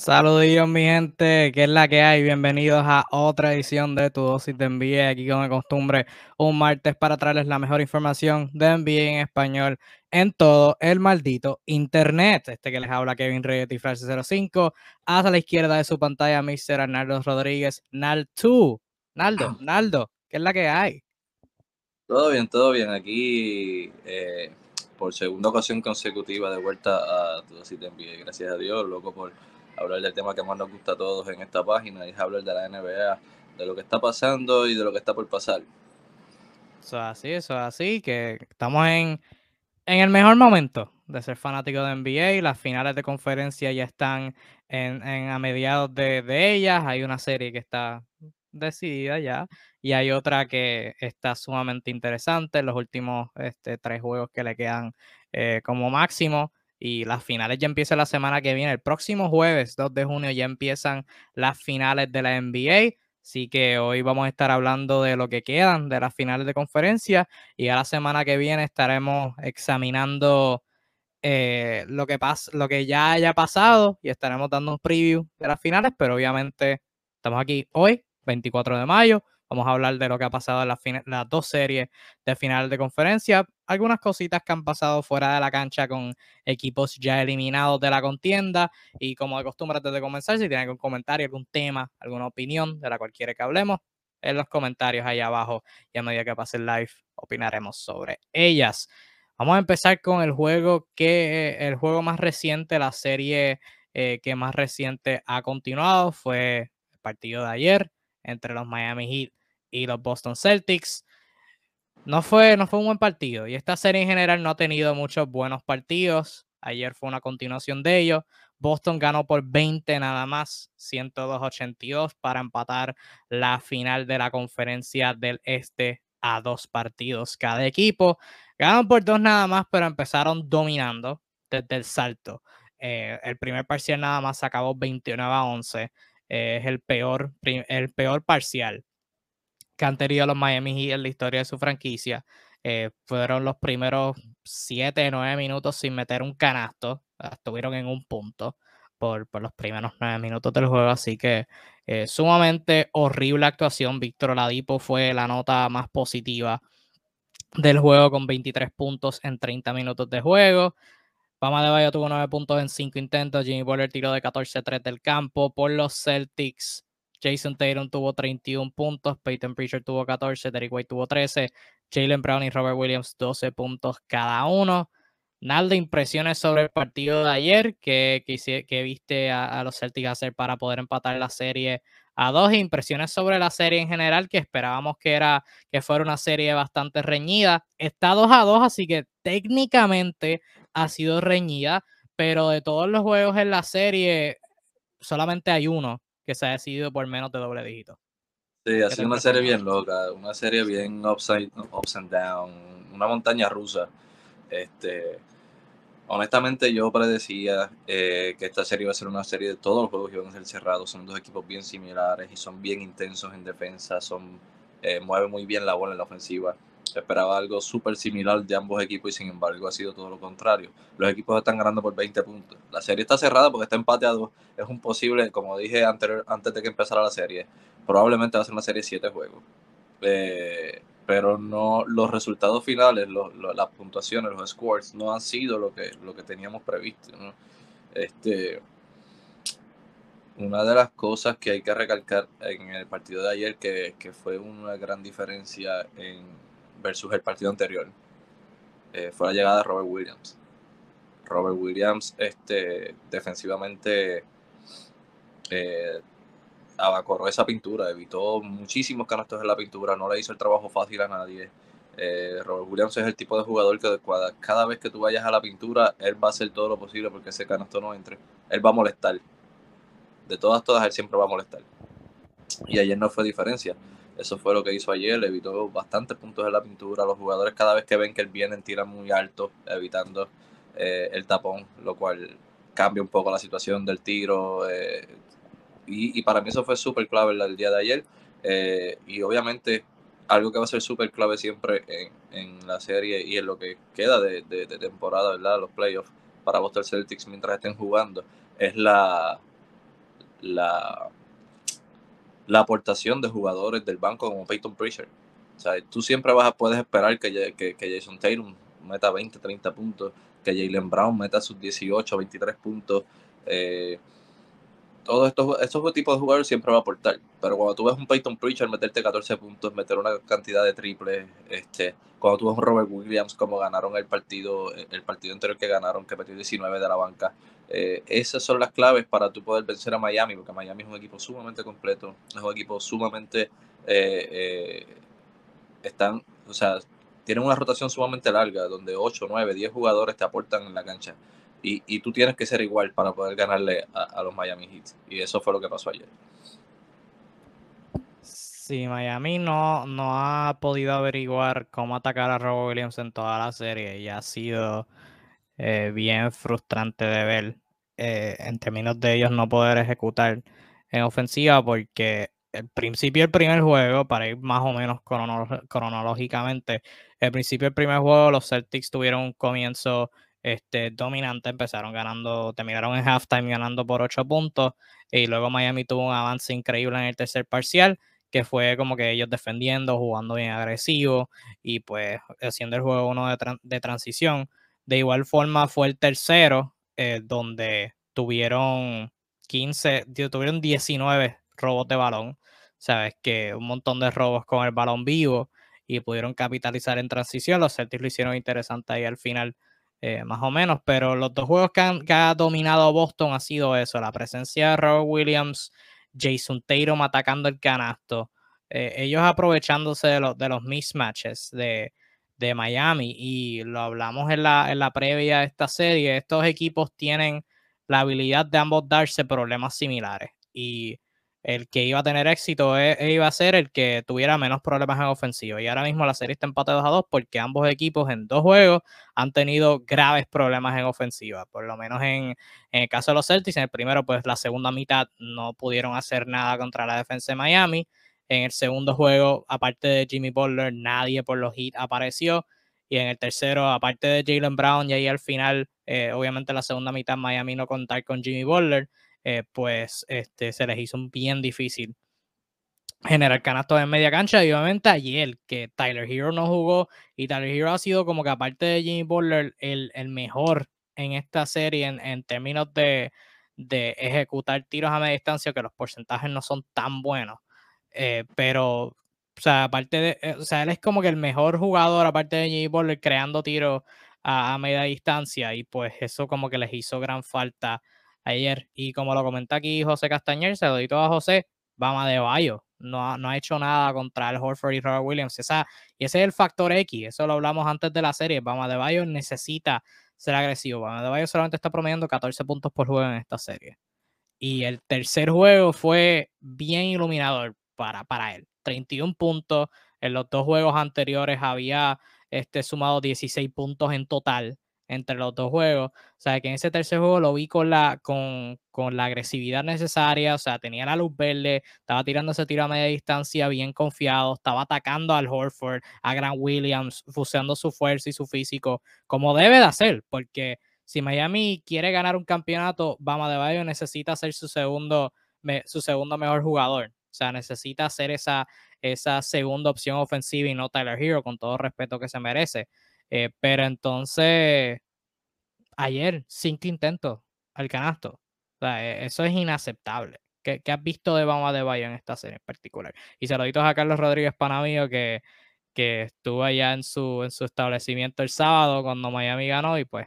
Saludos mi gente, que es la que hay. Bienvenidos a otra edición de Tu Dosis de NBA. Aquí, como de costumbre, un martes para traerles la mejor información de NBA en español en todo el maldito internet. Este que les habla Kevin Reyes y Francis 05. Hacia la izquierda de su pantalla, Mr. Arnaldo Rodríguez, Nal2. Naldo, Naldo, ¿qué es la que hay? Todo bien, todo bien. Aquí, eh, por segunda ocasión consecutiva, de vuelta a Tu Dosis de NBA. Gracias a Dios, loco por hablar del tema que más nos gusta a todos en esta página y es hablar de la NBA, de lo que está pasando y de lo que está por pasar. Eso es así, eso es así, que estamos en, en el mejor momento de ser fanático de NBA. Las finales de conferencia ya están en, a mediados de, de ellas. Hay una serie que está decidida ya y hay otra que está sumamente interesante. Los últimos este, tres juegos que le quedan eh, como máximo y las finales ya empiezan la semana que viene. El próximo jueves, 2 de junio, ya empiezan las finales de la NBA. Así que hoy vamos a estar hablando de lo que quedan de las finales de conferencia y a la semana que viene estaremos examinando eh, lo, que lo que ya haya pasado y estaremos dando un preview de las finales, pero obviamente estamos aquí hoy, 24 de mayo, Vamos a hablar de lo que ha pasado en las, dos series de final de conferencia. Algunas cositas que han pasado fuera de la cancha con equipos ya eliminados de la contienda. Y como de costumbre, antes de comenzar, si tienen algún comentario, algún tema, alguna opinión de la cualquiera que hablemos, en los comentarios ahí abajo. Y a medida que pase el live, opinaremos sobre ellas. Vamos a empezar con el juego que el juego más reciente, la serie eh, que más reciente ha continuado fue el partido de ayer entre los Miami Heat y los Boston Celtics. No fue, no fue un buen partido y esta serie en general no ha tenido muchos buenos partidos. Ayer fue una continuación de ellos. Boston ganó por 20 nada más, 102-82 para empatar la final de la conferencia del Este a dos partidos cada equipo. Ganaron por dos nada más, pero empezaron dominando desde el salto. Eh, el primer parcial nada más acabó 29 a 11. Eh, es el peor, el peor parcial que han tenido los Miami Heat en la historia de su franquicia. Eh, fueron los primeros 7, 9 minutos sin meter un canasto. Estuvieron en un punto por, los primeros 9 minutos del juego. Así que eh, sumamente horrible actuación. Víctor Oladipo fue la nota más positiva del juego con 23 puntos en 30 minutos de juego. Pama de Bayo tuvo 9 puntos en 5 intentos. Jimmy Butler tiró de 14-3 del campo. Por los Celtics, Jason Tatum tuvo 31 puntos, Peyton Pritchard tuvo 14, Derek White tuvo 13, Jalen Brown y Robert Williams 12 puntos cada uno. Nada de impresiones sobre el partido de ayer que, viste a, los Celtics hacer para poder empatar la serie a dos. Impresiones sobre la serie en general que esperábamos que, que fuera una serie bastante reñida. Está 2 a 2, así que técnicamente ha sido reñida, pero de todos los juegos en la serie solamente hay uno que se ha decidido por menos de doble dígito. Sí, ha sido una serie bien loca, una serie bien upside, ups and down, una montaña rusa. Este, honestamente yo predecía eh, que esta serie iba a ser una serie de todos los juegos que iban a ser cerrados. Son dos equipos bien similares y son bien intensos en defensa, son eh, mueven muy bien la bola en la ofensiva esperaba algo súper similar de ambos equipos y sin embargo ha sido todo lo contrario. Los equipos están ganando por 20 puntos. La serie está cerrada porque está empateado. Es un posible, como dije anterior, antes de que empezara la serie, probablemente va a ser una serie de 7 juegos. Eh, pero no los resultados finales, las puntuaciones, los scores, no han sido lo que, lo que teníamos previsto. Este, una de las cosas que hay que recalcar en el partido de ayer, que, que fue una gran diferencia en versus el partido anterior eh, fue la llegada de Robert Williams. Robert Williams este, defensivamente eh, abacorró esa pintura, evitó muchísimos canastos en la pintura, no le hizo el trabajo fácil a nadie. Eh, Robert Williams es el tipo de jugador que cada vez que tú vayas a la pintura, él va a hacer todo lo posible porque ese canasto no entre. Él va a molestar. De todas, todas, él siempre va a molestar. Y ayer no fue diferencia. Eso fue lo que hizo ayer, evitó bastantes puntos en la pintura. Los jugadores cada vez que ven que él viene tiran muy alto, evitando eh, el tapón, lo cual cambia un poco la situación del tiro. Eh, y, para mí eso fue súper clave el, día de ayer. Eh, y obviamente algo que va a ser súper clave siempre en, la serie y en lo que queda de, temporada, ¿verdad? Los playoffs para Boston Celtics mientras estén jugando, es la, la, la aportación de jugadores del banco como Peyton Pritchard. O sea, tú siempre vas a puedes esperar que, que, que Jason Tatum meta 20, 30 puntos, que Jalen Brown meta sus 18, 23 puntos. Eh, todos estos, estos tipos de jugadores siempre va a aportar. Pero cuando tú ves un Peyton Pritchard meterte 14 puntos, meter una cantidad de triples, este, cuando tú ves un Robert Williams como ganaron el partido, el partido anterior que ganaron, que metió 19 de la banca, eh, esas son las claves para tú poder vencer a Miami, porque Miami es un equipo sumamente completo, es un equipo sumamente eh, eh, están, o sea, tienen una rotación sumamente larga, donde 8, 9, 10 jugadores te aportan en la cancha. Y, y tú tienes que ser igual para poder ganarle a, los Miami Heat. Y eso fue lo que pasó ayer. Sí, Miami no, no ha podido averiguar cómo atacar a Robo Williams en toda la serie y ha sido eh, bien frustrante de ver eh, en términos de ellos no poder ejecutar en ofensiva porque el principio del primer juego, para ir más o menos cronológicamente, el principio del primer juego los Celtics tuvieron un comienzo este, dominante, empezaron ganando, terminaron en halftime ganando por 8 puntos y luego Miami tuvo un avance increíble en el tercer parcial que fue como que ellos defendiendo, jugando bien agresivo y pues haciendo el juego uno de, transición. De igual forma fue el tercero, eh, donde tuvieron 15, tuvieron 19 robos de balón. Sabes que un montón de robos con el balón vivo y pudieron capitalizar en transición. Los Celtics lo hicieron interesante ahí al final, eh, más o menos. Pero los dos juegos que, ha dominado Boston ha sido eso: la presencia de Robert Williams, Jason Tatum atacando el canasto. Eh, ellos aprovechándose de, los de los mismatches de, de, Miami. Y lo hablamos en la, en la previa de esta serie. Estos equipos tienen la habilidad de ambos darse problemas similares. Y el que iba a tener éxito e, e iba a ser el que tuviera menos problemas en ofensiva. Y ahora mismo la serie está empate 2 a 2 porque ambos equipos en dos juegos han tenido graves problemas en ofensiva. Por lo menos en, el caso de los Celtics, en el primero, pues la segunda mitad no pudieron hacer nada contra la defensa de Miami. En el segundo juego, aparte de Jimmy Butler, nadie por los hits apareció. Y en el tercero, aparte de Jalen Brown, y ahí al final, eh, obviamente la segunda mitad, Miami no contar con Jimmy Butler eh, pues este, se les hizo bien difícil generar canastos en media cancha. Y obviamente que Tyler Hero no jugó y Tyler Hero ha sido como que aparte de Jimmy Butler el, el mejor en esta serie en, términos de, de, ejecutar tiros a media distancia, que los porcentajes no son tan buenos. Eh, pero, o sea, aparte de, eh, o sea, él es como que el mejor jugador aparte de Jimmy Butler creando tiros a, a media distancia y pues eso como que les hizo gran falta ayer. Y como lo comenta aquí José Castañer, se lo digo a José, Bama de Bayo. No, no ha hecho nada contra el Horford y Robert Williams. Esa, y ese es el factor X. Eso lo hablamos antes de la serie. Bama de Bayo necesita ser agresivo. Bama de Bayo solamente está promediando 14 puntos por juego en esta serie. Y el tercer juego fue bien iluminador para, para él. 31 puntos. En los dos juegos anteriores había este, sumado 16 puntos en total entre los dos juegos. O sea, que en ese tercer juego lo vi con la, con, con la agresividad necesaria, o sea, tenía la luz verde, estaba tirando ese tiro a media distancia bien confiado, estaba atacando al Horford, a Grant Williams, fuseando su fuerza y su físico, como debe de hacer, porque si Miami quiere ganar un campeonato, Bama de Bayo necesita ser su segundo, su segundo mejor jugador. O sea, necesita ser esa, esa segunda opción ofensiva y no Tyler Hero, con todo respeto que se merece. Eh, pero entonces, ayer, cinco intentos al canasto. O sea, e, eso es inaceptable. ¿Qué, has visto de Bama de Bayo en esta serie en particular? Y saluditos a Carlos Rodríguez Panamío, que, que estuvo allá en su, en su establecimiento el sábado cuando Miami ganó y pues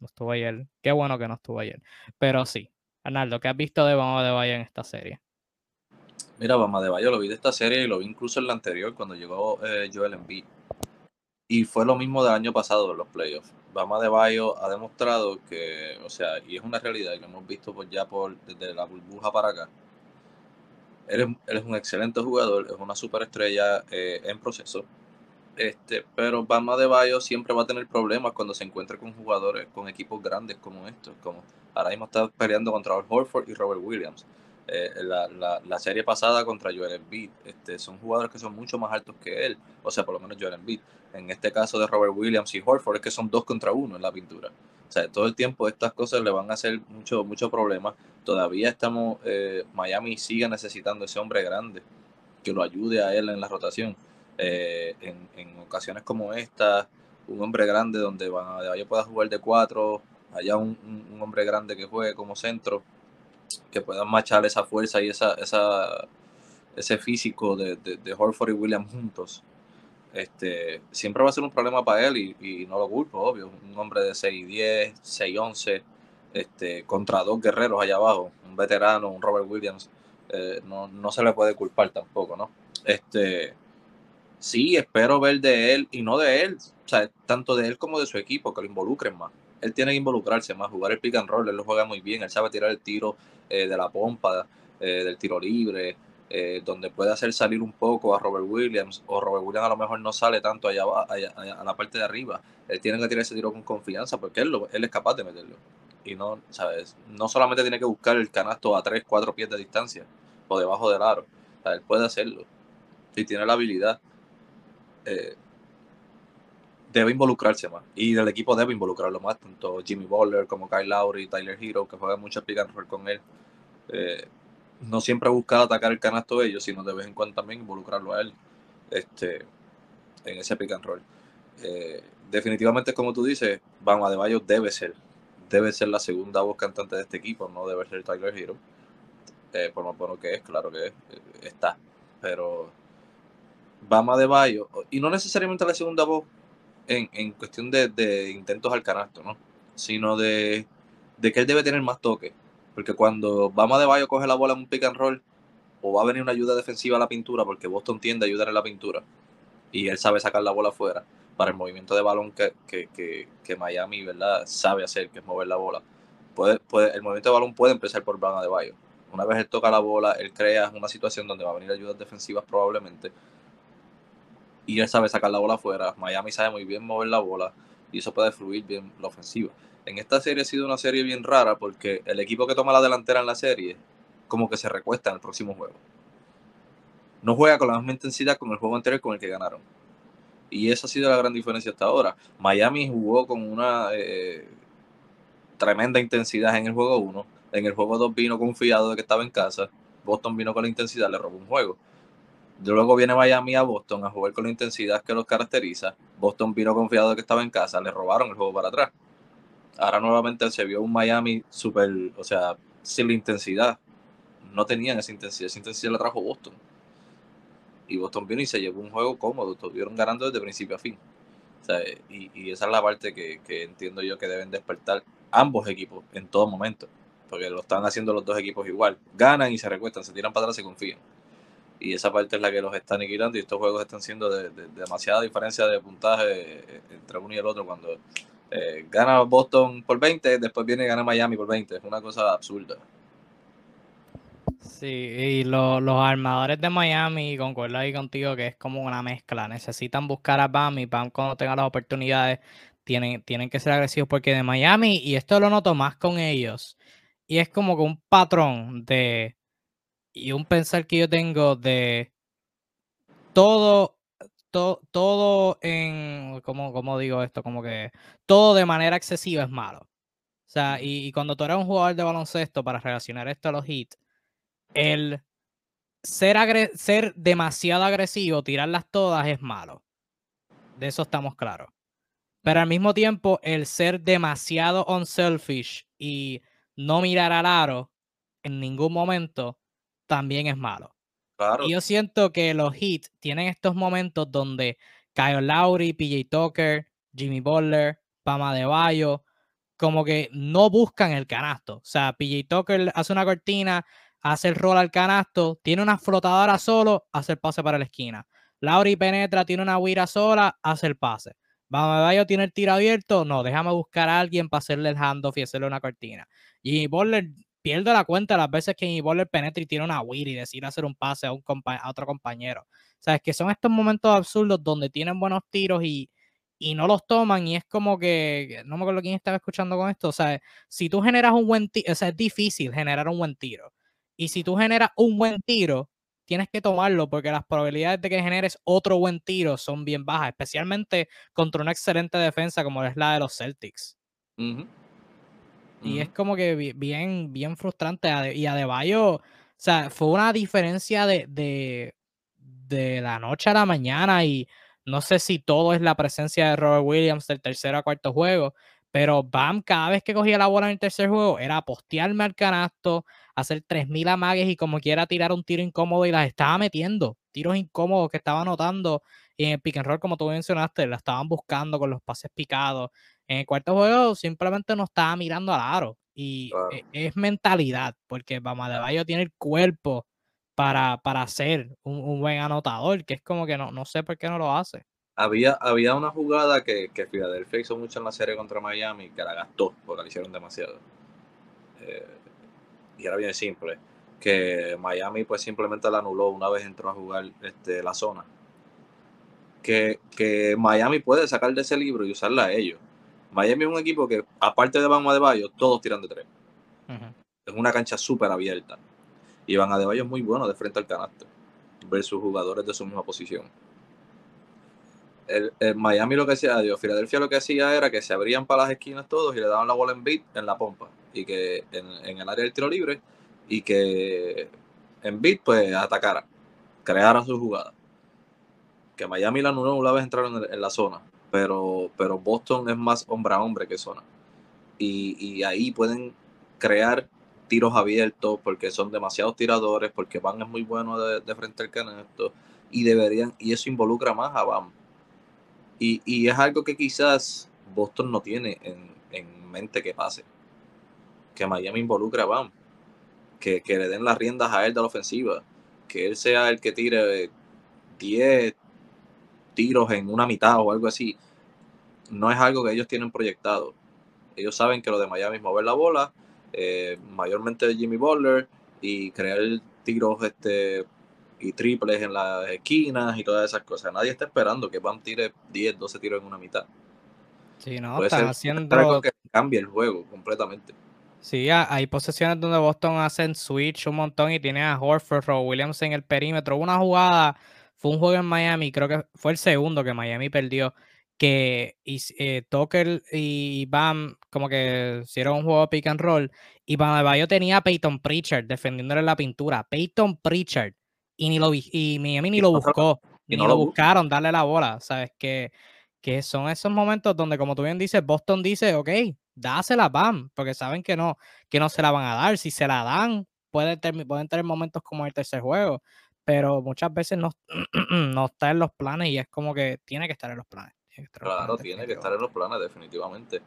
no estuvo ayer. Qué bueno que no estuvo ayer. Pero sí, Arnaldo, ¿qué has visto de Bama de Bayo en esta serie? Mira, Bama de Bayo lo vi de esta serie y lo vi incluso en la anterior cuando llegó eh, Joel Embiid. Y fue lo mismo del año pasado en los playoffs. Bama de Bayo ha demostrado que, o sea, y es una realidad lo hemos visto pues ya por desde la burbuja para acá. Él es, un excelente jugador, es una superestrella eh, en proceso. Este, pero Bama de Bayo siempre va a tener problemas cuando se encuentre con jugadores, con equipos grandes como estos. Como ahora mismo está peleando contra Horford y Robert Williams. Eh, la, la, serie pasada contra Joel Embiid. Este, son jugadores que son mucho más altos que él, o sea, por lo menos Joel Embiid. En este caso de Robert Williams y Horford es que son dos contra uno en la pintura. O sea, todo el tiempo estas cosas le van a hacer mucho, mucho problema todavía estamos, eh, Miami sigue necesitando ese hombre grande que lo ayude a él en la rotación. Eh, en, ocasiones como esta, un hombre grande donde Adebayo pueda jugar de cuatro, haya un, hombre grande que juegue como centro, que puedan machar esa fuerza y esa, ese físico de, de, Horford y Williams juntos. Este, siempre va a ser un problema para él y, no lo culpo, obvio. Un hombre de 6'10, 6'11, este, contra dos guerreros allá abajo, un veterano, un Robert Williams, eh, no, no, se le puede culpar tampoco, ¿no? Este, sí, espero ver de él y no de él, tanto de él como de su equipo, que lo involucren más. Él tiene que involucrarse más, jugar el pick and roll, él lo juega muy bien, él sabe tirar el tiro eh, de la pompa, eh, del tiro libre, donde puede hacer salir un poco a Robert Williams, o Robert Williams a lo mejor no sale tanto allá, allá, a la parte de arriba. Él tiene que tirar ese tiro con confianza porque él, lo, es capaz de meterlo y no, ¿sabes? No solamente tiene que buscar el canasto a 3, 4 pies de distancia o debajo del aro. él puede hacerlo. Si tiene la habilidad, eh, debe involucrarse más. Y el equipo debe involucrarlo más, tanto Jimmy Butler como Kyle Lowry, Tyler Hero, que juegan mucho pick and roll con él. Eh, no siempre buscar atacar el canasto de ellos, sino de vez en cuando también involucrarlo a él este, en ese pick and roll. Eh, definitivamente, como tú dices, Bama de Bayo debe ser debe ser la segunda voz cantante de este equipo, no debe ser Tyler Hero. Eh, por más bueno que es, claro que eh, está. Pero Bama de Bayo, y no necesariamente la segunda voz en, cuestión de, intentos al canasto, ¿no? Sino de, que él debe tener más toque. Porque cuando Bama de Bayo coge la bola en un pick and roll, o va a venir una ayuda defensiva a la pintura, porque Boston tiende a ayudar en la pintura, y él sabe sacar la bola afuera para el movimiento de balón que, que, Miami ¿verdad? sabe hacer, que es mover la bola. Puede, puede, el movimiento de balón puede empezar por Bama de Bayo. Una vez él toca la bola, él crea una situación donde va a venir ayudas defensivas probablemente. Y él sabe sacar la bola afuera. Miami sabe muy bien mover la bola y eso puede fluir bien la ofensiva. En esta serie ha sido una serie bien rara porque el equipo que toma la delantera en la serie como que se recuesta en el próximo juego. No juega con la misma intensidad con el juego anterior con el que ganaron. Y esa ha sido la gran diferencia hasta ahora. Miami jugó con una eh, tremenda intensidad en el juego 1. En el juego 2 vino confiado de que estaba en casa. Boston vino con la intensidad, le robó un juego. Luego viene Miami a Boston a jugar con la intensidad que los caracteriza. Boston vino confiado de que estaba en casa, le robaron el juego para atrás. Ahora nuevamente se vio un Miami súper, o sea, sin la intensidad. No tenían esa intensidad, esa intensidad la trajo Boston y Boston vino y se llevó un juego cómodo, estuvieron ganando desde principio a fin. y, esa es la parte que, entiendo yo que deben despertar ambos equipos en todo momento, porque lo están haciendo los dos equipos igual. Ganan y se recuestan, se tiran para atrás y confían. Y esa parte es la que los está aniquilando y estos juegos están siendo de, demasiada diferencia de puntaje eh, entre uno y el otro. Cuando eh, gana Boston por 20, después viene y gana Miami por 20. Es una cosa absurda. Sí, y los armadores de Miami, concuerdo ahí contigo que es como una mezcla. Necesitan buscar a Bam y Bam cuando tenga las oportunidades tienen, tienen que ser agresivos porque de Miami, y esto lo noto más con ellos, y es como que un patrón de, y un pensar que yo tengo de todo, todo en, como, como digo esto? Como que todo de manera excesiva es malo. O sea, y, y cuando tú eres un jugador de baloncesto para relacionar esto a los hits, el ser, ser demasiado agresivo, tirarlas todas es malo. De eso estamos claros. Pero al mismo tiempo, el ser demasiado unselfish y no mirar al aro en ningún momento también es malo. Y yo siento que los hits tienen estos momentos donde Kyle Lowry, PJ Tucker, Jimmy Butler, Pama de Bayo, como que no buscan el canasto. O sea, PJ Tucker hace una cortina, hace el rol al canasto, tiene una flotadora solo, hace el pase para la esquina. Lauri penetra, tiene una huira sola, hace el pase. Bayo tiene el tiro abierto, no, déjame buscar a alguien para hacerle el handoff y hacerle una cortina. Y Boller pierde la cuenta las veces que Boller penetra y tiene una huira y decide hacer un pase a, un a otro compañero. O sea, que son estos momentos absurdos donde tienen buenos tiros y, y no los toman y es como que, no me acuerdo quién estaba escuchando con esto, o sea, si tú generas un buen tiro, o sea, es difícil generar un buen tiro. Y si tú generas un buen tiro, tienes que tomarlo porque las probabilidades de que generes otro buen tiro son bien bajas, especialmente contra una excelente defensa como es la de los Celtics. Y es como que bien, bien frustrante. Y Adebayo, o sea, fue una diferencia de, de, de la noche a la mañana y no sé si todo es la presencia de Robert Williams del tercero a cuarto juego, pero Bam, cada vez que cogía la bola en el tercer juego, era postearme al canasto, hacer 3.000 amagues y como quiera tirar un tiro incómodo y las estaba metiendo. Tiros incómodos que estaba anotando y en el pick and roll, como tú mencionaste, la estaban buscando con los pases picados. En el cuarto juego simplemente no estaba mirando al aro. Y e, es mentalidad, porque Bam Adebayo tiene el cuerpo para, para ser un, buen anotador, que es como que no, no sé por qué no lo hace. Había, había una jugada que, que Philadelphia hizo mucho en la serie contra Miami que la gastó porque la hicieron demasiado. Eh, y era bien simple. Que Miami pues simplemente la anuló una vez entró a jugar este, la zona. Que, que Miami puede sacar de ese libro y usarla a ellos. Miami es un equipo que, aparte de Bama de Bayo, todos tiran de tres. Es una cancha súper abierta. Y Van Adebayo es muy bueno de frente al canasto versus jugadores de su misma posición. El, Miami lo que hacía, Dios, Filadelfia lo que hacía era que se abrían para las esquinas todos y le daban la bola en beat en la pompa y que en, el área del tiro libre y que en beat pues atacara, creara su jugada. Que Miami la anuló una vez entraron en, la zona, pero, pero Boston es más hombre a hombre que zona. Y, y ahí pueden crear tiros abiertos, porque son demasiados tiradores, porque Van es muy bueno de, frente al canasto y deberían, y eso involucra más a Van. Y, y es algo que quizás Boston no tiene en, en, mente que pase. Que Miami involucra a Van. Que, que, le den las riendas a él de la ofensiva. Que él sea el que tire 10 tiros en una mitad o algo así. No es algo que ellos tienen proyectado. Ellos saben que lo de Miami es mover la bola eh, mayormente Jimmy Butler y crear tiros este, y triples en las esquinas y todas esas cosas. Nadie está esperando que Bam tire 10, 12 tiros en una mitad. Sí, no, están haciendo... que cambie el juego completamente. Sí, hay posesiones donde Boston hacen switch un montón y tiene a Horford o Williams en el perímetro. Una jugada, fue un juego en Miami, creo que fue el segundo que Miami perdió, que eh, Tucker y Bam como que hicieron un juego pick and roll y Bam yo tenía a Peyton Pritchard defendiéndole la pintura. Peyton Pritchard y, ni lo, y Miami ni lo buscó, ni no lo buscaron darle la bola. ¿Sabes? Que, que son esos momentos donde, como tú bien dices, Boston dice, ok, dásela Bam, porque saben que no, que no se la van a dar. Si se la dan, pueden, pueden tener momentos como el tercer juego, pero muchas veces no, no está en los planes y es como que tiene que estar en los planes. Claro, tiene que estar en los planes, definitivamente.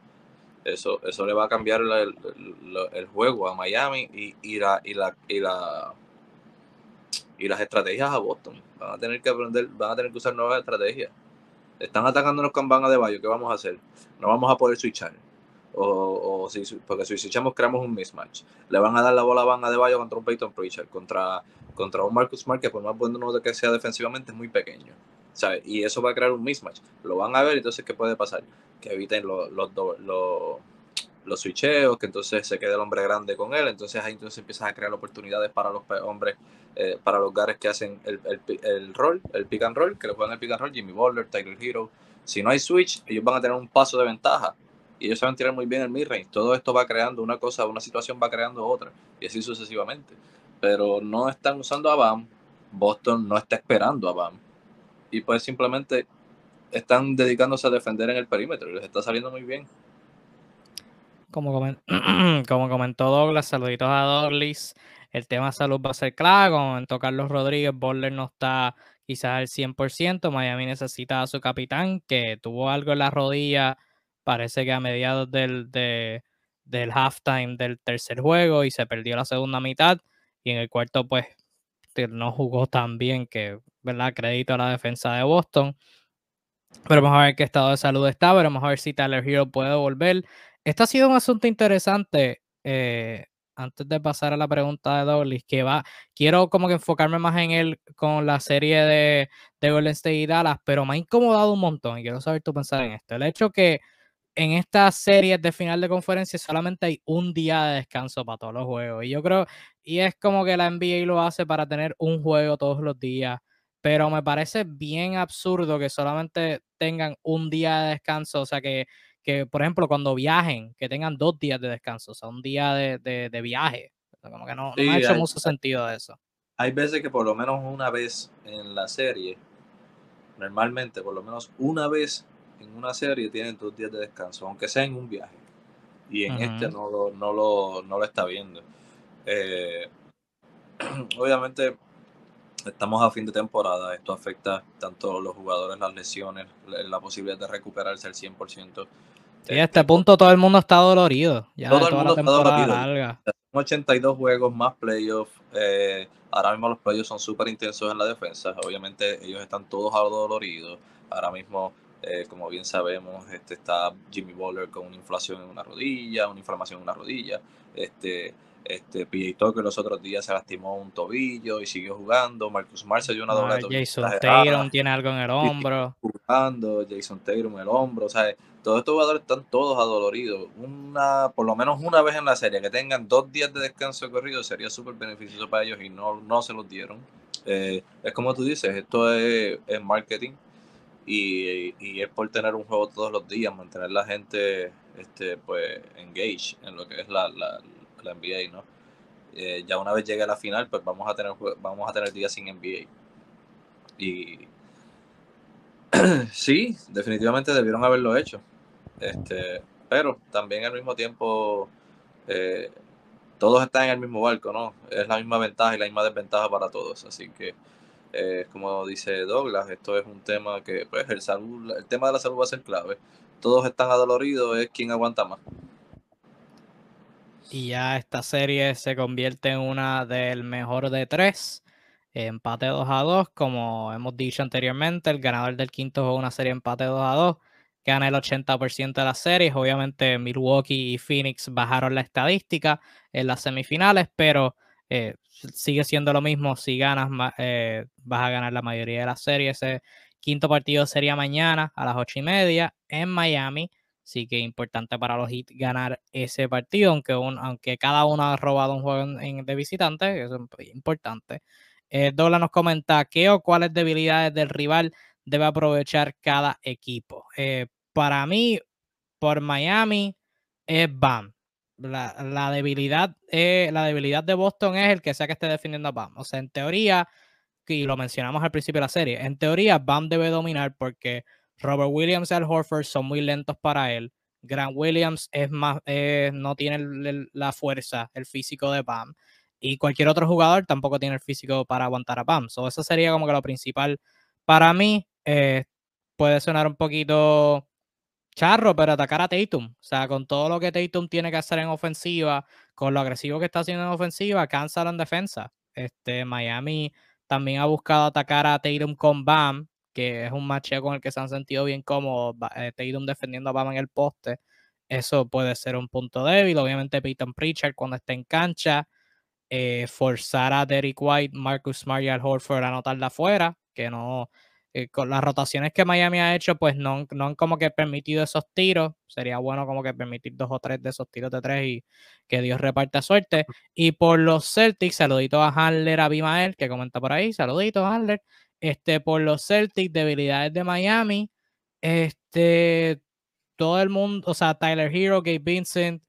Eso, eso le va a cambiar el, juego a Miami y, y, la, y, la, y, la, y las estrategias a Boston. Van a tener que aprender, van a tener que usar nuevas estrategias. Están atacándonos con Van de Bayo, ¿qué vamos a hacer? No vamos a poder switchar. O, o si, porque si switchamos creamos un mismatch. Le van a dar la bola a Van de Bayo contra un Peyton Pritchard, contra, contra un Marcus Smart que por más bueno que sea defensivamente es muy pequeño. Y eso va a crear un mismatch. Lo van a ver, entonces, ¿qué puede pasar? Que eviten los, los, los, switcheos, que entonces se quede el hombre grande con él, entonces ahí entonces empiezas a crear oportunidades para los hombres, eh, para los gares que hacen el, el, el, rol, el pick and roll, que le juegan el pick and roll, Jimmy Butler, Tiger Hero. Si no hay switch, ellos van a tener un paso de ventaja y ellos saben tirar muy bien el mid-range. Todo esto va creando una cosa, una situación va creando otra y así sucesivamente. Pero no están usando a BAM. Boston no está esperando a BAM y pues simplemente están dedicándose a defender en el perímetro y les está saliendo muy bien. Como, como comentó Douglas, saluditos a Douglas. El tema salud va a ser claro. Comentó Carlos Rodríguez, Borler no está quizás al 100%. Miami necesita a su capitán, que tuvo algo en la rodilla, parece que a mediados del, del halftime del tercer juego y se perdió la segunda mitad. En el cuarto, pues no jugó tan bien que, ¿verdad? Crédito a la defensa de Boston. Pero vamos a ver qué estado de salud está, veremos a ver si Tyler Hero puede volver. Esto ha sido un asunto interesante. Eh, antes de pasar a la pregunta de Douglas, que va, quiero como que enfocarme más en él con la serie de, de Golden State y Dallas, pero me ha incomodado un montón y quiero saber tú pensar en esto. El hecho que en estas series de final de conferencia solamente hay un día de descanso para todos los juegos. Y yo creo, y es como que la NBA lo hace para tener un juego todos los días. Pero me parece bien absurdo que solamente tengan un día de descanso. O sea, que, que, por ejemplo, cuando viajen, que tengan dos días de descanso, o sea, un día de, de, viaje. Como que no, no me ha hecho mucho sentido eso. Hay veces que por lo menos una vez en la serie, normalmente por lo menos una vez en una serie tienen dos días de descanso, aunque sea en un viaje. Y en este no lo, no, lo, no lo está viendo. Eh, obviamente estamos a fin de temporada, esto afecta tanto a los jugadores, las lesiones, la posibilidad de recuperarse al 100%. Y a este punto todo el mundo está dolorido. Ya todo el mundo está dolorido. 82 juegos más playoffs. Eh, ahora mismo los playoffs son súper intensos en la defensa. Obviamente ellos están todos doloridos. Ahora mismo, eh, como bien sabemos, este está Jimmy Bowler con una inflación en una rodilla, una inflamación en una rodilla. Este, este, PJ Tucker los otros días se lastimó un tobillo y siguió jugando. Marcus Marshall dio una doble ah, Jason Taylor tiene algo en el hombro. Jugando, Jason Taylor en el hombro. O sea, todos estos jugadores están todos adoloridos. Una, por lo menos una vez en la serie, que tengan dos días de descanso corrido sería súper beneficioso para ellos y no, no se los dieron. Eh, es como tú dices, esto es, marketing y, y, es por tener un juego todos los días, mantener la gente este, pues engage en lo que es la, la la NBA, ¿no? Eh, ya una vez llegue a la final, pues vamos a tener vamos a tener días sin NBA. Y sí, definitivamente debieron haberlo hecho. Este, pero también al mismo tiempo eh, todos están en el mismo barco, ¿no? Es la misma ventaja y la misma desventaja para todos. Así que, como dice Douglas, esto es un tema que, pues, el, salud, el tema de la salud va a ser clave. Todos están adoloridos, es quien aguanta más y ya esta serie se convierte en una del mejor de tres. Empate 2 a 2, como hemos dicho anteriormente, el ganador del quinto juego una serie empate 2 a 2, gana el 80% de las series. Obviamente Milwaukee y Phoenix bajaron la estadística en las semifinales, pero eh, sigue siendo lo mismo. Si ganas, eh, vas a ganar la mayoría de las series. Ese quinto partido sería mañana a las 8 y media en Miami. Así que importante para los Heat ganar ese partido, aunque, aunque cada uno ha robado un juego de visitante, eso es importante. Eh, Dola nos comenta qué o cuáles debilidades del rival debe aprovechar cada equipo. Para mí, por Miami, es Bam. La, debilidad, la debilidad de Boston es el que sea que esté defendiendo a Bam. O sea, en teoría, y lo mencionamos al principio de la serie, en teoría Bam debe dominar porque Robert Williams y Al Horford son muy lentos para él. Grant Williams es más, eh, no tiene la fuerza, el físico de Bam. Y cualquier otro jugador tampoco tiene el físico para aguantar a Bam. So, eso sería como que lo principal para mí. Eh, puede sonar un poquito charro, pero atacar a Tatum. O sea, con todo lo que Tatum tiene que hacer en ofensiva, con lo agresivo que está haciendo en ofensiva, cánsalo en defensa. Este, Miami también ha buscado atacar a Tatum con Bam que es un matcheo con el que se han sentido bien cómodos, eh, Tatum defendiendo a Bama en el poste, eso puede ser un punto débil. Obviamente Peyton Pritchard cuando esté en cancha, eh, forzar a Derek White, Marcus Smart y Al Horford a anotarla afuera, que no, eh, con las rotaciones que Miami ha hecho, pues no, no, han como que permitido esos tiros. Sería bueno como que permitir dos o tres de esos tiros de tres y que Dios reparta suerte. Y por los Celtics, saludito a Handler, a Bimael, que comenta por ahí, saludito Handler. Este, por los Celtics, debilidades de Miami. Este, todo el mundo, o sea, Tyler Hero, Gabe Vincent,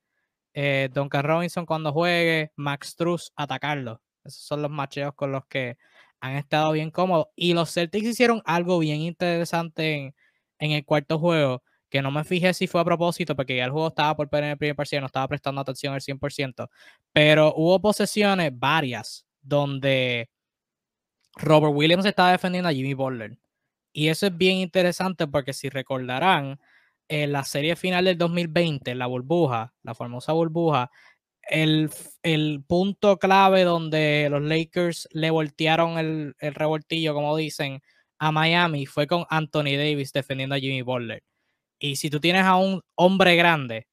eh, Duncan Robinson cuando juegue, Max Truss, atacarlo. Esos son los macheos con los que han estado bien cómodos. Y los Celtics hicieron algo bien interesante en, en el cuarto juego, que no me fijé si fue a propósito, porque ya el juego estaba por perder en el primer partido, no estaba prestando atención al 100%, pero hubo posesiones varias donde Robert Williams estaba defendiendo a Jimmy Butler. Y eso es bien interesante porque si recordarán, en la serie final del 2020, la burbuja, la famosa burbuja, el, punto clave donde los Lakers le voltearon el, el, revoltillo, como dicen, a Miami fue con Anthony Davis defendiendo a Jimmy Butler. Y si tú tienes a un hombre grande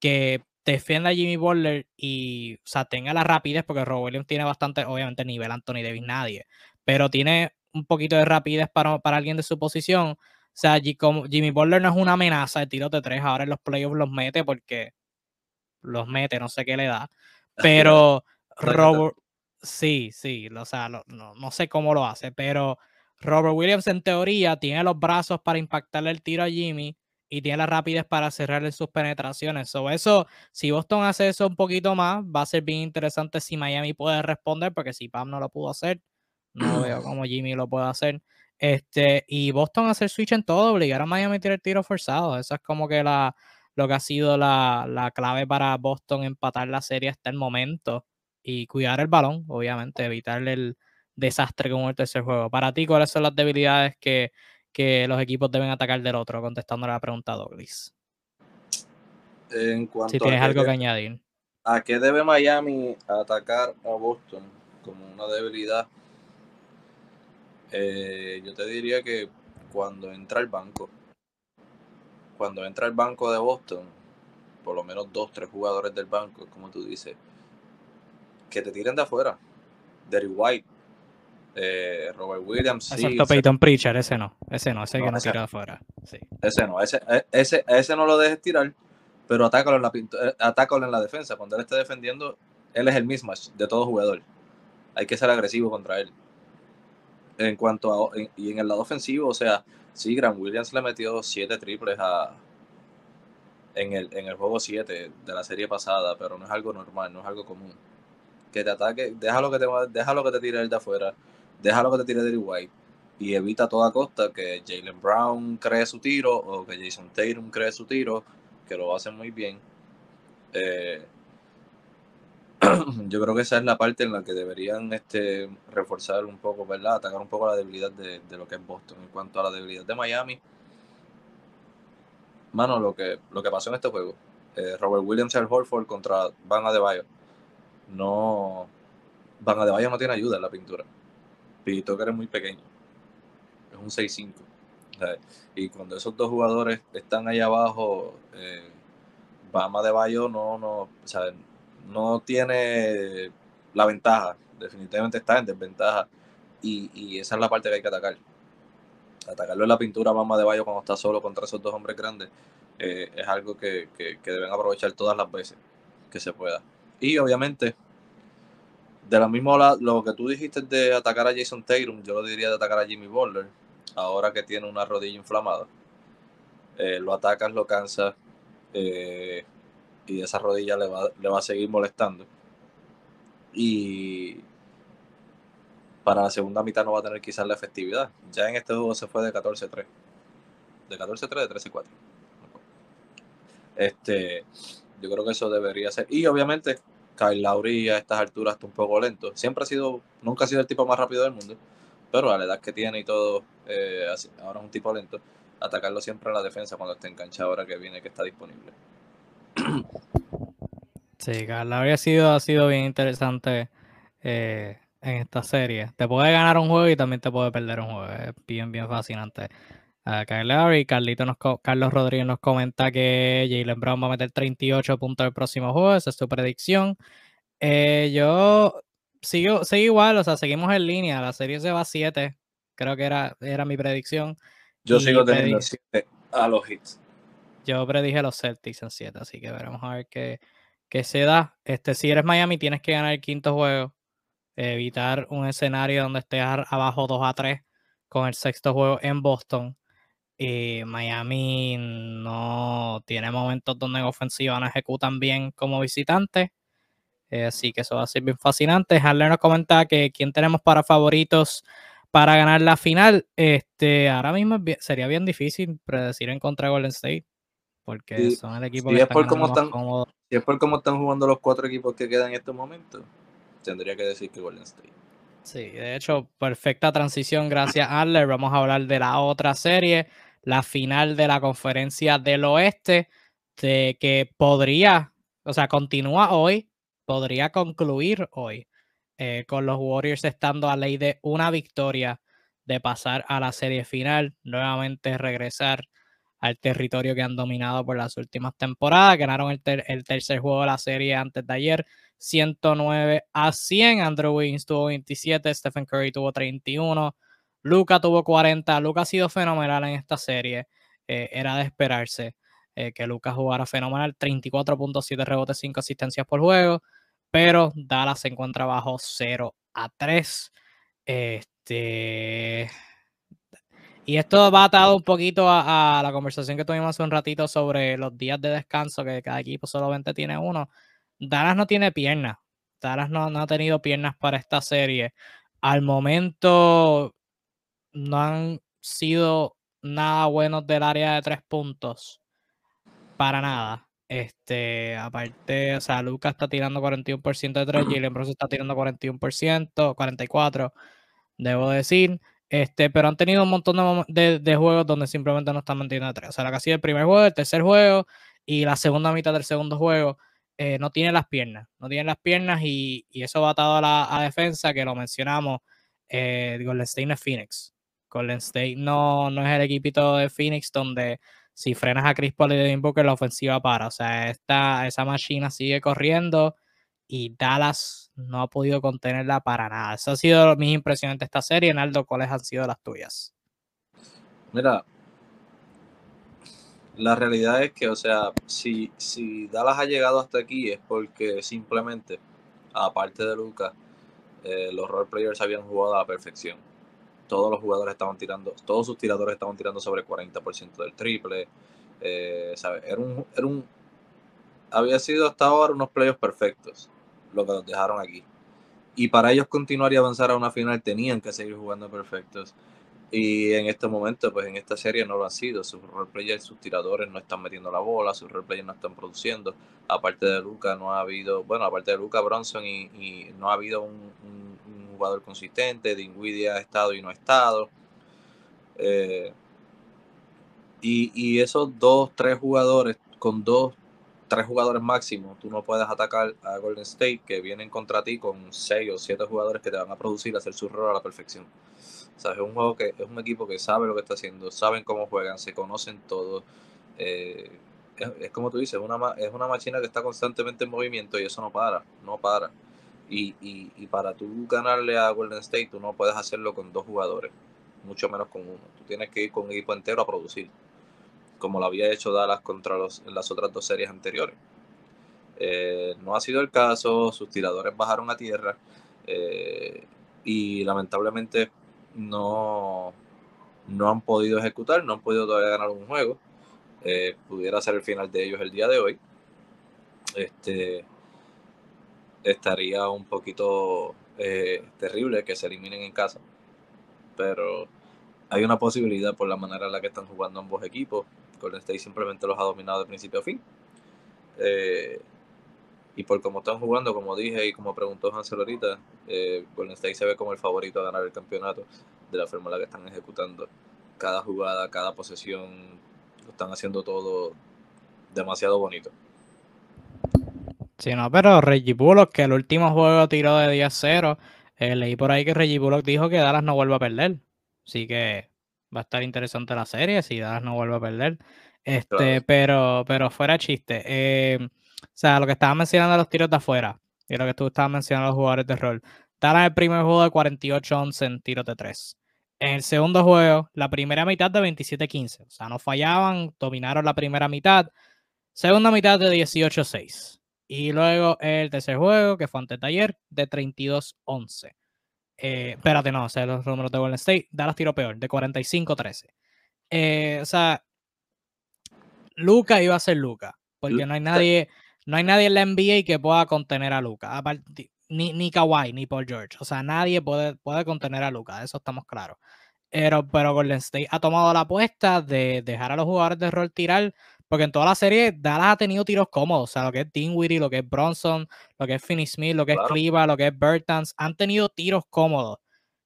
que defienda a Jimmy Butler y, o sea, tenga la rapidez, porque Robert Williams tiene bastante, obviamente, nivel Anthony Davis, nadie, pero tiene un poquito de rapidez para, para alguien de su posición. O sea, Jimmy Butler no es una amenaza de tiros de tres, ahora en los playoffs los mete porque los mete, no sé qué le da. Pero Robert, sí, sí, o sea, no, no, sé cómo lo hace, pero Robert Williams en teoría tiene los brazos para impactarle el tiro a Jimmy y tiene la rapidez para cerrar en sus penetraciones. So, eso, si Boston hace eso un poquito más, va a ser bien interesante si Miami puede responder, porque si Pam no lo pudo hacer, no veo cómo Jimmy lo puede hacer. Este, y Boston hacer switch en todo, obligar a Miami a tirar tiro forzado. Eso es como que la, lo que ha sido la, la clave para Boston empatar la serie hasta el momento y cuidar el balón, obviamente, evitar el desastre como el tercer juego. Para ti, ¿cuáles son las debilidades que, que los equipos deben atacar del otro? Contestando la pregunta, Douglas. En cuanto si tienes algo que añadir. ¿A qué debe Miami atacar a Boston como una debilidad? Eh, yo te diría que cuando entra el banco, cuando entra el banco de Boston, por lo menos dos, tres jugadores del banco, como tú dices, que te tiren de afuera. Derry White, eh, Robert Williams. Exacto, Peyton Pritchard, ese no, ese no, ese que no tira de afuera. Sí. Ese no, ese, e, ese, ese no lo dejes tirar, pero atácalo en, la, eh, atácalo en la defensa. Cuando él esté defendiendo, él es el mismatch de todo jugador. Hay que ser agresivo contra él. En cuanto a, y en el lado ofensivo, o sea, Sí, Grant Williams le metió siete triples a, en, el, en el juego 7 de la serie pasada, pero no es algo normal, no es algo común. Que te ataque, déjalo que te, déjalo que te tire el de afuera, déjalo que te tire Derry White y evita a toda costa que Jalen Brown cree su tiro o que Jason Tatum cree su tiro, que lo hacen muy bien. Eh, yo creo que esa es la parte en la que deberían este, reforzar un poco, ¿verdad? Atacar un poco la debilidad de, lo que es Boston. En cuanto a la debilidad de Miami, mano, lo que, lo que pasó en este juego, eh, Robert Williams y Al Horford contra Van Adebayo, no, Van Adebayo no tiene ayuda en la pintura. Pito que es muy pequeño, es un 6'5". y cuando esos dos jugadores están ahí abajo, eh, Van Adebayo no, no, o no tiene la ventaja, definitivamente está en desventaja y, esa es la parte que hay que atacar. Atacarlo en la pintura Mama de Bayo cuando está solo contra esos dos hombres grandes eh, es algo que, deben aprovechar todas las veces que se pueda. Y obviamente, de la misma lo que tú dijiste de atacar a Jason Tatum, yo lo diría de atacar a Jimmy Butler, ahora que tiene una rodilla inflamada. Eh, lo atacas, lo cansas, eh, y esa rodilla le va, le va a seguir molestando. Y para la segunda mitad no va a tener quizás la efectividad. Ya en este juego se fue de 14-3. De 14-3, de 13-4. Este, yo creo que eso debería ser. Y obviamente, Kyle Lowry a estas alturas está un poco lento. Siempre ha sido, nunca ha sido el tipo más rápido del mundo. Pero a la edad que tiene y todo, eh, ahora es un tipo lento. Atacarlo siempre en la defensa cuando esté enganchado ahora que viene que está disponible. Sí, Carla habría sido, ha sido bien interesante eh, en esta serie. Te puede ganar un juego y también te puede perder un juego. Es bien, bien fascinante. Uh, Carlito nos, Carlos Rodríguez nos comenta que Jalen Brown va a meter 38 puntos el próximo juego. Esa es su predicción. Eh, yo sigo, sigo igual, o sea, seguimos en línea. La serie se va a 7. Creo que era, era mi predicción. Yo sigo teniendo 7 a los hits. Yo predije los Celtics en 7, así que veremos a ver qué, se da. Este, si eres Miami, tienes que ganar el quinto juego. Evitar un escenario donde estés abajo 2 a 3 con el sexto juego en Boston. Y Miami no tiene momentos donde en ofensiva no ejecutan bien como visitante. Eh, así que eso va a ser bien fascinante. Harler nos comenta que quién tenemos para favoritos para ganar la final. Este, ahora mismo sería bien difícil predecir en contra de Golden State porque son el equipo que es por cómo están, Si es por cómo están jugando los cuatro equipos que quedan en este momento, tendría que decir que Golden State. Sí, de hecho, perfecta transición, gracias Adler. Vamos a hablar de la otra serie, la final de la conferencia del oeste, de que podría, o sea, continúa hoy, podría concluir hoy, eh, con los Warriors estando a ley de una victoria de pasar a la serie final, nuevamente regresar al territorio que han dominado por las últimas temporadas. Ganaron el, tercer juego de la serie antes de ayer, 109 a 100. Andrew Wiggins tuvo 27, Stephen Curry tuvo 31, Luca tuvo 40. Luca ha sido fenomenal en esta serie. Eh, era de esperarse eh, que Luca jugara fenomenal, 34.7 rebotes, 5 asistencias por juego, pero Dallas se encuentra bajo 0 a 3. Este Y esto va atado un poquito a, la conversación que tuvimos hace un ratito sobre los días de descanso, que cada equipo solamente tiene uno. Dallas no tiene piernas. Dallas no, ha tenido piernas para esta serie. Al momento no han sido nada buenos del área de tres puntos. Para nada. Este, aparte, o sea, Lucas está tirando 41% de tres, Jalen Bronson está tirando 41%, 44%, debo decir. Este, pero han tenido un montón de, juegos donde simplemente no están manteniendo tres. O sea, casi el primer juego, el tercer juego y la segunda mitad del segundo juego eh, no tiene las piernas. No tiene las piernas y, eso va atado a la defensa, que lo mencionamos. Eh, Golden State no es Phoenix. Golden State no, no es el equipito de Phoenix donde si frenas a Chris Paul y Devin Booker la ofensiva para. O sea, esta, esa máquina sigue corriendo y Dallas no ha podido contenerla para nada. Eso ha sido mis impresiones de esta serie. Naldo, ¿cuáles han sido las tuyas? Mira, la realidad es que, o sea, si, si Dallas ha llegado hasta aquí es porque simplemente, aparte de Lucas, eh, los role players habían jugado a la perfección. Todos los jugadores estaban tirando, todos sus tiradores estaban tirando sobre 40% del triple. Eh, Era un, era un, había sido hasta ahora unos playoffs perfectos lo que nos dejaron aquí. Y para ellos continuar y avanzar a una final tenían que seguir jugando perfectos. Y en este momento, pues en esta serie no lo han sido. Sus roleplayers, sus tiradores no están metiendo la bola, sus roleplayers no están produciendo. Aparte de Luca, no ha habido, bueno, aparte de Luca Bronson y, no ha habido un, jugador consistente. Dinwiddie ha estado y no ha estado. Eh, y, y esos dos, tres jugadores con dos tres jugadores máximos, tú no puedes atacar a Golden State que vienen contra ti con seis o siete jugadores que te van a producir, hacer su rol a la perfección. O sea, es un juego que es un equipo que sabe lo que está haciendo, saben cómo juegan, se conocen todos. Eh, es, como tú dices, una, es una máquina que está constantemente en movimiento y eso no para, no para. Y, y, y para tú ganarle a Golden State, tú no puedes hacerlo con dos jugadores, mucho menos con uno. Tú tienes que ir con un equipo entero a producir como lo había hecho Dallas contra los, las otras dos series anteriores. Eh, no ha sido el caso, sus tiradores bajaron a tierra eh, y lamentablemente no, no han podido ejecutar, no han podido todavía ganar un juego. Eh, pudiera ser el final de ellos el día de hoy. Este estaría un poquito terrible que se eliminen en casa, pero hay una posibilidad por la manera en la que están jugando ambos equipos. Golden State simplemente los ha dominado de principio a fin. Eh, y por cómo están jugando, como dije y como preguntó Hansel ahorita, eh, Golden State se ve como el favorito a ganar el campeonato de la forma en la que están ejecutando cada jugada, cada posesión. Lo están haciendo todo demasiado bonito. Sí, no, pero Reggie Bullock, que el último juego tiró de 10-0, eh, leí por ahí que Reggie Bullock dijo que Dallas no vuelve a perder. Así que va a estar interesante la serie si Dallas no vuelve a perder. Este, pero, pero fuera chiste. Eh, o sea, lo que estaba mencionando los tiros de afuera y lo que tú estabas mencionando los jugadores de rol. Dallas el primer juego de 48-11 en tiros de 3. En el segundo juego, la primera mitad de 27-15. O sea, no fallaban, dominaron la primera mitad. Segunda mitad de 18-6. Y luego el tercer juego, que fue ante taller, de 32-11. Eh, espérate, no, o sea, los números de Golden State. Dallas tiro peor, de 45-13. Eh, o sea, Luca iba a ser Luca, porque no hay nadie, no hay nadie en la NBA que pueda contener a Luca. Ni, ni Kawhi, ni Paul George. O sea, nadie puede, puede contener a Luca, de eso estamos claros. Pero, pero Golden State ha tomado la apuesta de dejar a los jugadores de rol tirar porque en toda la serie Dallas ha tenido tiros cómodos. O sea, lo que es Dinwiddie, lo que es Bronson, lo que es Finney Smith, lo que es Cleva, lo que es Bertans, han tenido tiros cómodos.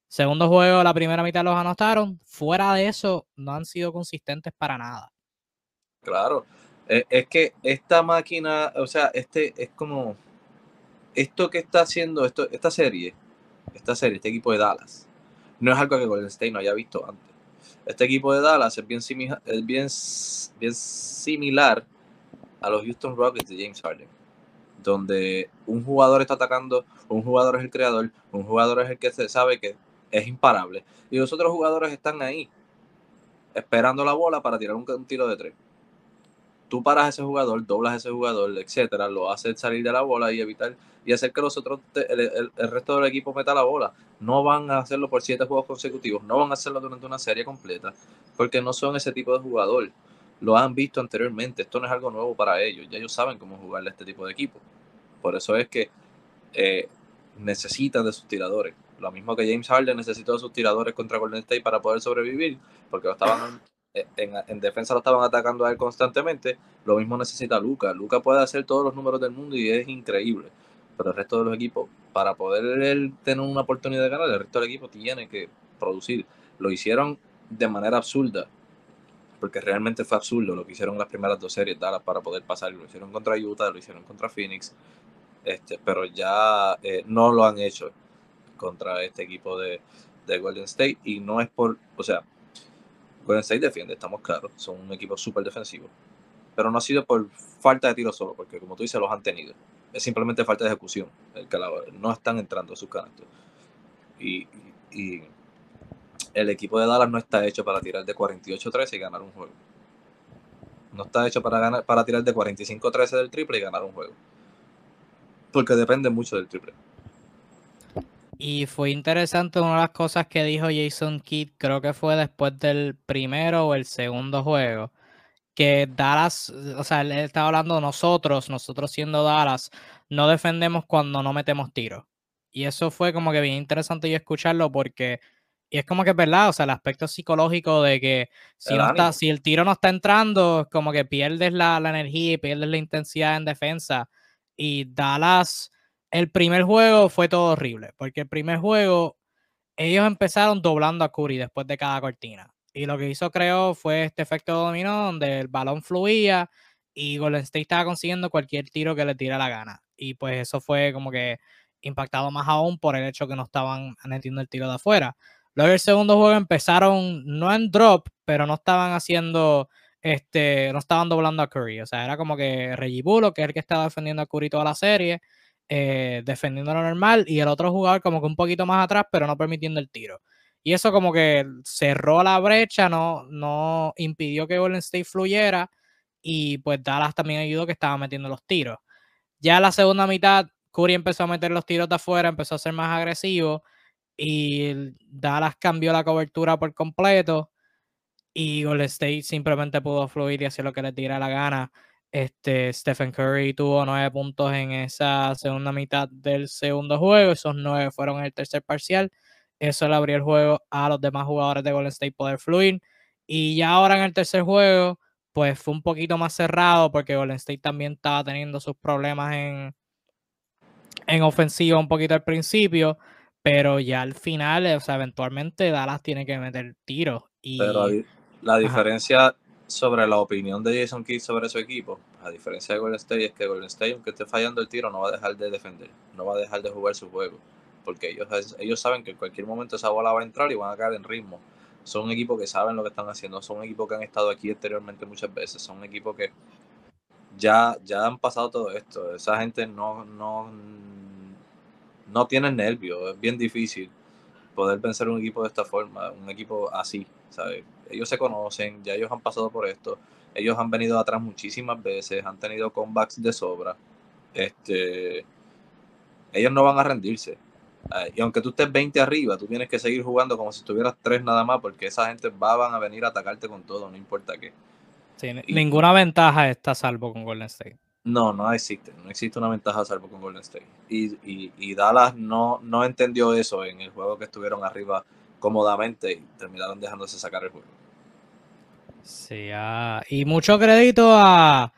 Segundo juego, la primera mitad los anotaron. Fuera de eso, no han sido consistentes para nada. Claro. E, es que esta máquina, o sea, este es como. Esto que está haciendo, esto, esta serie, esta serie, este equipo de Dallas, no es algo que Golden State no haya visto antes. Este equipo de Dallas es bien, similar a los Houston Rockets de James Harden, donde un jugador está atacando, un jugador es el creador, un jugador es el que se sabe que es imparable, y los otros jugadores están ahí esperando la bola para tirar un, tiro de tres. Tú paras a ese jugador, doblas a ese jugador, etcétera, lo haces salir de la bola y evitar y hacer que los otros, el, resto del equipo meta la bola. No van a hacerlo por siete juegos consecutivos, no van a hacerlo durante una serie completa, porque no son ese tipo de jugador. Lo han visto anteriormente, esto no es algo nuevo para ellos, ya ellos saben cómo jugarle a este tipo de equipo. Por eso es que eh, necesitan de sus tiradores. Lo mismo que James Harden necesitó de sus tiradores contra Golden State para poder sobrevivir, porque lo estaban en, defensa lo estaban atacando a él constantemente. Lo mismo necesita Luca. Luca puede hacer todos los números del mundo y es increíble. Pero el resto de los equipos, para poder tener una oportunidad de ganar, el resto del equipo tiene que producir. Lo hicieron de manera absurda, porque realmente fue absurdo lo que hicieron las primeras dos series para poder pasar. Lo hicieron contra Utah, lo hicieron contra Phoenix, este, pero ya eh, no lo han hecho contra este equipo de Golden State y no es por, o sea, Golden State defiende, estamos claros, son un equipo súper defensivo. Pero no ha sido por falta de tiro solo, porque como tú dices, los han tenido. Es simplemente falta de ejecución. El no están entrando a sus canastos. Y, el equipo de Dallas no está hecho para tirar de 48-13 y ganar un juego. No está hecho para, ganar, para tirar de 45-13 del triple y ganar un juego. Porque depende mucho del triple. Y fue interesante una de las cosas que dijo Jason Kidd, creo que fue después del primero o el segundo juego, que Dallas, o sea, él estaba hablando nosotros, nosotros siendo Dallas, no defendemos cuando no metemos tiro. Y eso fue como que bien interesante yo escucharlo porque, y es como que es verdad, o sea, el aspecto psicológico de que si, no está, si el tiro no está entrando, como que pierdes la, la energía y pierdes la intensidad en defensa. Y Dallas el primer juego fue todo horrible, porque el primer juego ellos empezaron doblando a Curry después de cada cortina. Y lo que hizo, creo, fue este efecto dominó donde el balón fluía y Golden State estaba consiguiendo cualquier tiro que le tira la gana. Y pues eso fue como que impactado más aún por el hecho que no estaban metiendo el tiro de afuera. Luego el segundo juego empezaron no en drop, pero no estaban haciendo, este, no estaban doblando a Curry. O sea, era como que Reggie Bullock, que es el que estaba defendiendo a Curry toda la serie, eh, defendiendo lo normal y el otro jugador como que un poquito más atrás, pero no permitiendo el tiro. Y eso como que cerró la brecha, no, no impidió que Golden State fluyera y pues Dallas también ayudó que estaba metiendo los tiros. Ya la segunda mitad, Curry empezó a meter los tiros de afuera, empezó a ser más agresivo y Dallas cambió la cobertura por completo y Golden State simplemente pudo fluir y hacer lo que le diera la gana. Este, Stephen Curry tuvo nueve puntos en esa segunda mitad del segundo juego. Esos nueve fueron en el tercer parcial. Eso le abrió el juego a los demás jugadores de Golden State poder fluir. Y ya ahora en el tercer juego, pues fue un poquito más cerrado porque Golden State también estaba teniendo sus problemas en, en ofensiva un poquito al principio. Pero ya al final, o sea, eventualmente Dallas tiene que meter tiros. Y, pero la diferencia sobre la opinión de Jason Kidd sobre su equipo, a diferencia de Golden State, es que Golden State, aunque esté fallando el tiro, no va a dejar de defender, no va a dejar de jugar su juego, porque ellos, ellos saben que en cualquier momento esa bola va a entrar y van a caer en ritmo. Son un equipo que saben lo que están haciendo, son un equipo que han estado aquí exteriormente muchas veces, son un equipo que ya, ya han pasado todo esto. Esa gente no, no, no tiene nervios, es bien difícil poder vencer un equipo de esta forma, un equipo así, ¿sabes? Ellos se conocen, ya ellos han pasado por esto, ellos han venido atrás muchísimas veces, han tenido comebacks de sobra. Este, ellos no van a rendirse. Y aunque tú estés 20 arriba, tú tienes que seguir jugando como si estuvieras 3 nada más, porque esa gente va van a venir a atacarte con todo, no importa qué. ninguna ventaja está salvo con Golden State. No, no existe, no existe una ventaja salvo con Golden State. Y, y Dallas no, no entendió eso en el juego que estuvieron arriba cómodamente y terminaron dejándose sacar el juego. Sí, ah, y mucho crédito a,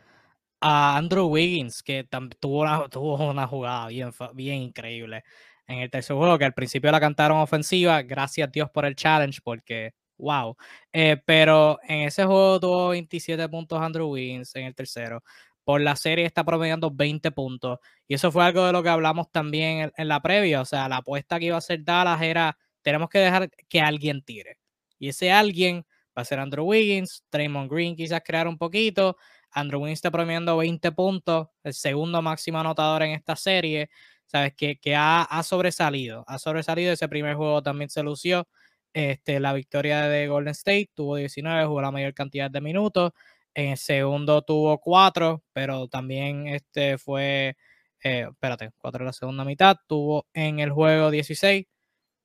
a Andrew Wiggins, que tuvo una, tuvo una jugada bien, bien increíble en el tercer juego, que al principio la cantaron ofensiva, gracias a Dios por el challenge, porque wow. Eh, pero en ese juego tuvo 27 puntos Andrew Wiggins en el tercero. Por la serie está promediando 20 puntos. Y eso fue algo de lo que hablamos también en, en la previa. O sea, la apuesta que iba a hacer Dallas era tenemos que dejar que alguien tire. Y ese alguien va a ser Andrew Wiggins, Draymond Green quizás crear un poquito. Andrew Wiggins está premiando 20 puntos, el segundo máximo anotador en esta serie. Sabes que, que ha, sobresalido, ha sobresalido. Ese primer juego también se lució. Este, la victoria de Golden State tuvo 19, jugó la mayor cantidad de minutos. En el segundo tuvo cuatro, pero también este fue, eh, espérate, cuatro en la segunda mitad. Tuvo en el juego 16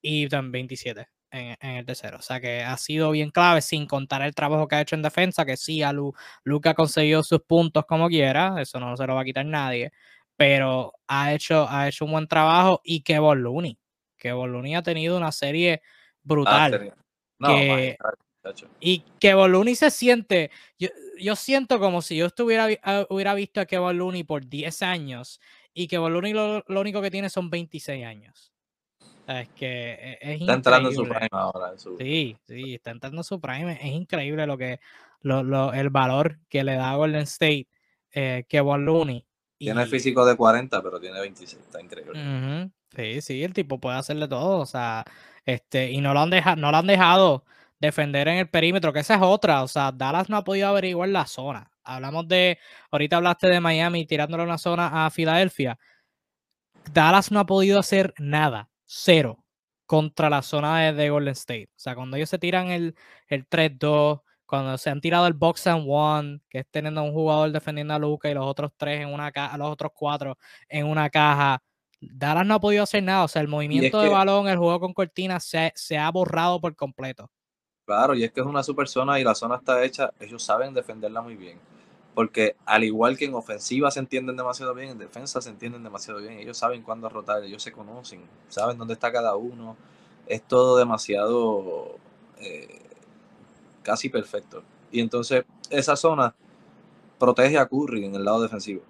y también 27 en, el tercero. O sea que ha sido bien clave, sin contar el trabajo que ha hecho en defensa, que sí, a Lu, Luca ha conseguido sus puntos como quiera, eso no se lo va a quitar nadie, pero ha hecho, ha hecho un buen trabajo y que Looney, que Looney ha tenido una serie brutal. y que Looney se siente, yo, yo, siento como si yo estuviera, ah, hubiera visto a Kevin Looney por 10 años y que Looney lo, lo único que tiene son 26 años. Es que e, es, está entrando en su prime ahora. Sí, sí, está entrando en su prime. Es increíble lo que lo, lo, el valor que le da Golden State eh, que Von Looney. Tiene el físico de 40, pero tiene 26. Está increíble. Sí, sí, el tipo puede hacerle todo. O sea, este, y no lo han dejado, no lo han dejado defender en el perímetro, que esa es otra. O sea, Dallas no ha podido averiguar la zona. Hablamos de, ahorita hablaste de Miami tirándole una zona a Filadelfia. Dallas no ha podido hacer nada cero contra la zona de, Golden State. O sea, cuando ellos se tiran el, el 3-2, cuando se han tirado el box and one, que es teniendo a un jugador defendiendo a Luca y los otros tres en una caja, los otros cuatro en una caja. Dallas no ha podido hacer nada. O sea, el movimiento de balón, el juego con cortina se, se, ha borrado por completo. Claro, y es que es una super zona y la zona está hecha, ellos saben defenderla muy bien porque al igual que en ofensiva se entienden demasiado bien, en defensa se entienden demasiado bien, ellos saben cuándo rotar, ellos se conocen, saben dónde está cada uno, es todo demasiado eh, casi perfecto. Y entonces esa zona protege a Curry en el lado defensivo,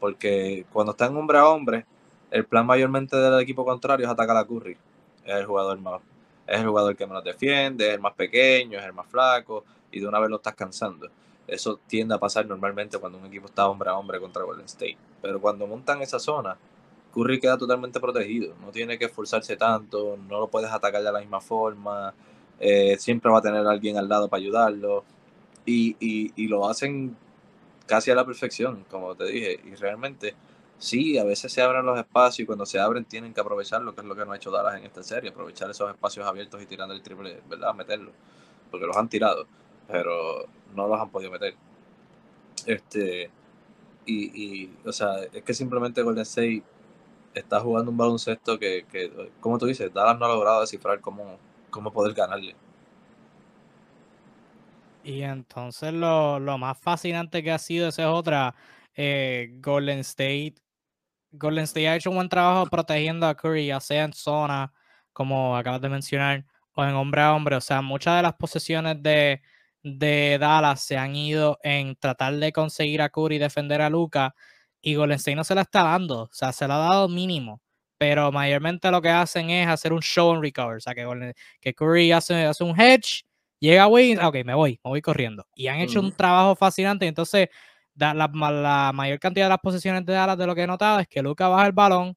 porque cuando está en hombre a hombre, el plan mayormente del equipo contrario es atacar a Curry, es el jugador más, es el jugador que menos defiende, es el más pequeño, es el más flaco, y de una vez lo estás cansando. Eso tiende a pasar normalmente cuando un equipo está hombre a hombre contra Golden State. Pero cuando montan esa zona, Curry queda totalmente protegido. No tiene que esforzarse tanto, no lo puedes atacar de la misma forma. Eh, siempre va a tener alguien al lado para ayudarlo. Y, y, lo hacen casi a la perfección, como te dije. Y realmente, sí, a veces se abren los espacios y cuando se abren tienen que aprovechar lo que es lo que no ha hecho Dallas en esta serie, aprovechar esos espacios abiertos y tirando el triple, ¿verdad? Meterlo, porque los han tirado pero no los han podido meter. Este, y, y, o sea, es que simplemente Golden State está jugando un baloncesto que, que como tú dices, Dallas no ha logrado descifrar cómo, cómo poder ganarle. Y entonces lo, más fascinante que ha sido, esa es otra, eh, Golden State. Golden State ha hecho un buen trabajo protegiendo a Curry, ya sea en zona, como acabas de mencionar, o en hombre a hombre. O sea, muchas de las posesiones de, de Dallas se han ido en tratar de conseguir a Curry y defender a Luca y Golden State no se la está dando, o sea, se la ha dado mínimo, pero mayormente lo que hacen es hacer un show and recover, o sea, que, que Curry hace, hace un hedge, llega a Wiggins, ok, me voy, me voy corriendo. Y han hecho un trabajo fascinante, entonces la, la, mayor cantidad de las posiciones de Dallas de lo que he notado es que Luca baja el balón,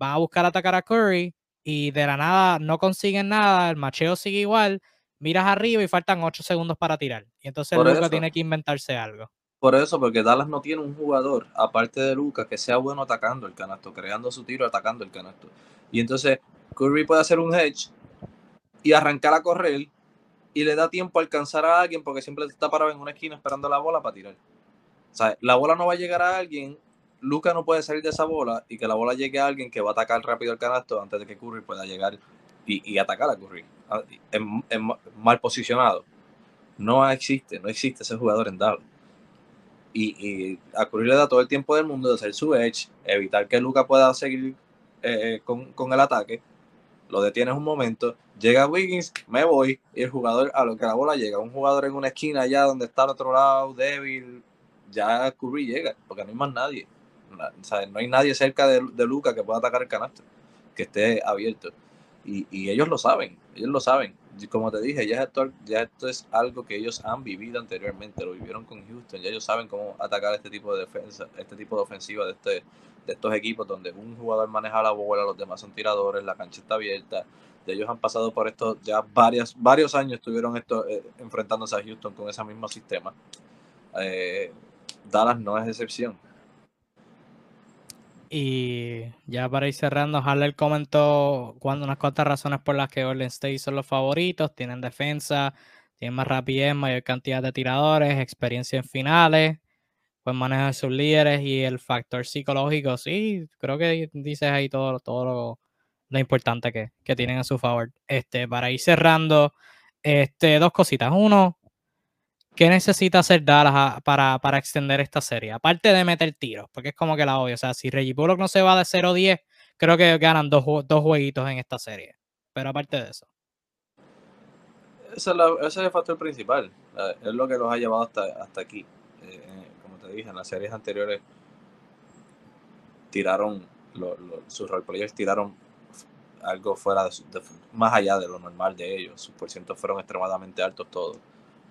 va a buscar atacar a Curry y de la nada no consiguen nada, el macheo sigue igual miras arriba y faltan 8 segundos para tirar. Y entonces Luca tiene que inventarse algo. Por eso, porque Dallas no tiene un jugador, aparte de Luca, que sea bueno atacando el canasto, creando su tiro, atacando el canasto. Y entonces Curry puede hacer un hedge y arrancar a correr y le da tiempo a alcanzar a alguien porque siempre está parado en una esquina esperando la bola para tirar. O sea, la bola no va a llegar a alguien, Luca no puede salir de esa bola y que la bola llegue a alguien que va a atacar rápido el canasto antes de que Curry pueda llegar y, atacar a Curry mal posicionado. No existe, no existe ese jugador en Dallas. Y, a Curry le da todo el tiempo del mundo de hacer su edge, evitar que Luca pueda seguir eh, eh, con, el ataque. Lo detienes un momento, llega Wiggins, me voy, y el jugador, a lo que la bola llega, un jugador en una esquina allá donde está al otro lado, débil, ya Curry llega, porque no hay más nadie. No hay nadie cerca de, de Luca que pueda atacar el canasto, que esté abierto. Y, ellos lo saben, ellos lo saben. Y como te dije, ya esto, ya esto es algo que ellos han vivido anteriormente, lo vivieron con Houston, ya ellos saben cómo atacar este tipo de defensa, este tipo de ofensiva de, este, de estos equipos donde un jugador maneja la bola, los demás son tiradores, la cancha está abierta. ellos han pasado por esto ya varias, varios años estuvieron esto, eh, enfrentándose a Houston con ese mismo sistema. Eh, Dallas no es excepción. Y ya para ir cerrando, Haller comentó cuando unas cuantas razones por las que Golden State son los favoritos. Tienen defensa, tienen más rapidez, mayor cantidad de tiradores, experiencia en finales, pues manejar sus líderes y el factor psicológico, sí, creo que dices ahí todo, todo lo, importante que, que, tienen a su favor. Este, para ir cerrando, este, dos cositas. Uno, ¿qué necesita hacer Dallas para, para, extender esta serie? Aparte de meter tiros, porque es como que la obvio. O sea, si Reggie Bullock no se va de 0-10, creo que ganan dos, dos jueguitos en esta serie. Pero aparte de eso ese es, el factor principal. Es lo que los ha llevado hasta, hasta aquí. Eh, eh, como te dije, en las series anteriores tiraron, sus roleplayers tiraron algo fuera de, más allá de lo normal de ellos. Sus porcientos fueron extremadamente altos todos.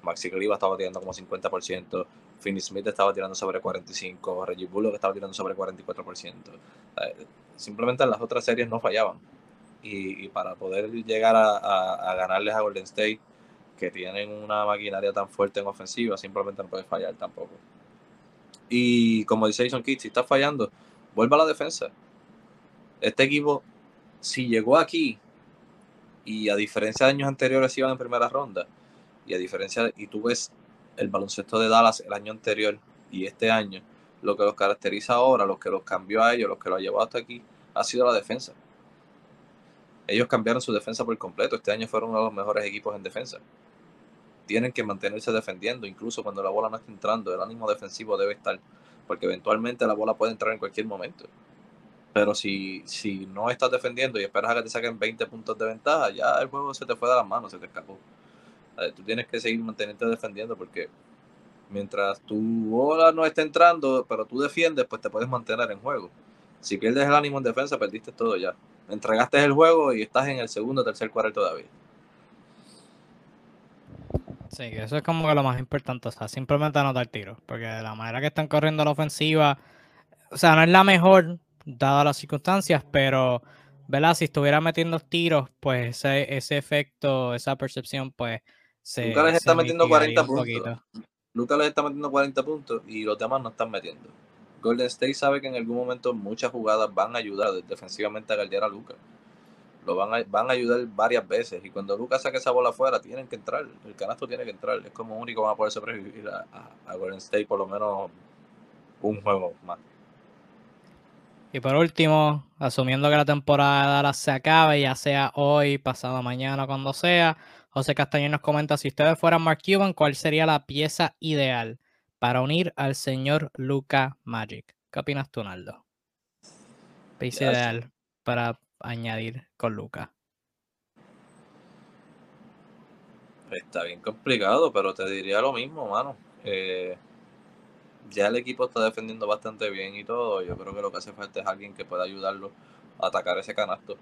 Maxi Griva estaba tirando como 50%, Finney Smith estaba tirando sobre 45%, Reggie Bullock estaba tirando sobre 44%. Simplemente en las otras series no fallaban. Y, para poder llegar a, ganarles a Golden State que tienen una maquinaria tan fuerte en ofensiva, simplemente no puede fallar tampoco. Y como dice Jason Kidd, si está fallando, vuelva a la defensa. Este equipo, si llegó aquí, y a diferencia de años anteriores iban en primera ronda, y a diferencia, y tú ves el baloncesto de Dallas el año anterior y este año, lo que los caracteriza ahora, lo que los cambió a ellos, lo que los ha llevado hasta aquí, ha sido la defensa. Ellos cambiaron su defensa por completo. Este año fueron uno de los mejores equipos en defensa tienen que mantenerse defendiendo, incluso cuando la bola no está entrando, el ánimo defensivo debe estar, porque eventualmente la bola puede entrar en cualquier momento. Pero si, si no estás defendiendo y esperas a que te saquen 20 puntos de ventaja, ya el juego se te fue de las manos, se te escapó. Tú tienes que seguir manteniéndote defendiendo porque mientras tu bola no esté entrando, pero tú defiendes, pues te puedes mantener en juego. Si pierdes el ánimo en defensa, perdiste todo ya. Entregaste el juego y estás en el segundo, tercer cuarto todavía. Sí, eso es como que lo más importante, o sea, simplemente anotar tiros, porque de la manera que están corriendo la ofensiva, o sea, no es la mejor, dadas las circunstancias, pero, ¿verdad? Si estuviera metiendo tiros, pues ese, ese efecto, esa percepción, pues se. Lucas les está metiendo 40 puntos. Lucas les está metiendo 40 puntos y los demás no están metiendo. Golden State sabe que en algún momento muchas jugadas van a ayudar defensivamente a guardiar a Lucas lo van a, van a ayudar varias veces. Y cuando Lucas saque esa bola afuera, tienen que entrar. El canasto tiene que entrar. Es como único van a poder sobrevivir a, a, Golden State por lo menos un juego más. Y por último, asumiendo que la temporada se acabe, ya sea hoy, pasado mañana, cuando sea, José Castañón nos comenta, si ustedes fueran Mark Cuban, ¿cuál sería la pieza ideal para unir al señor Luca Magic? ¿Qué opinas tú, Naldo? Pieza ideal para añadir con Luca? Está bien complicado, pero te diría lo mismo, mano. Eh, ya el equipo está defendiendo bastante bien y todo. Yo creo que lo que hace falta es alguien que pueda ayudarlo a atacar ese canasto,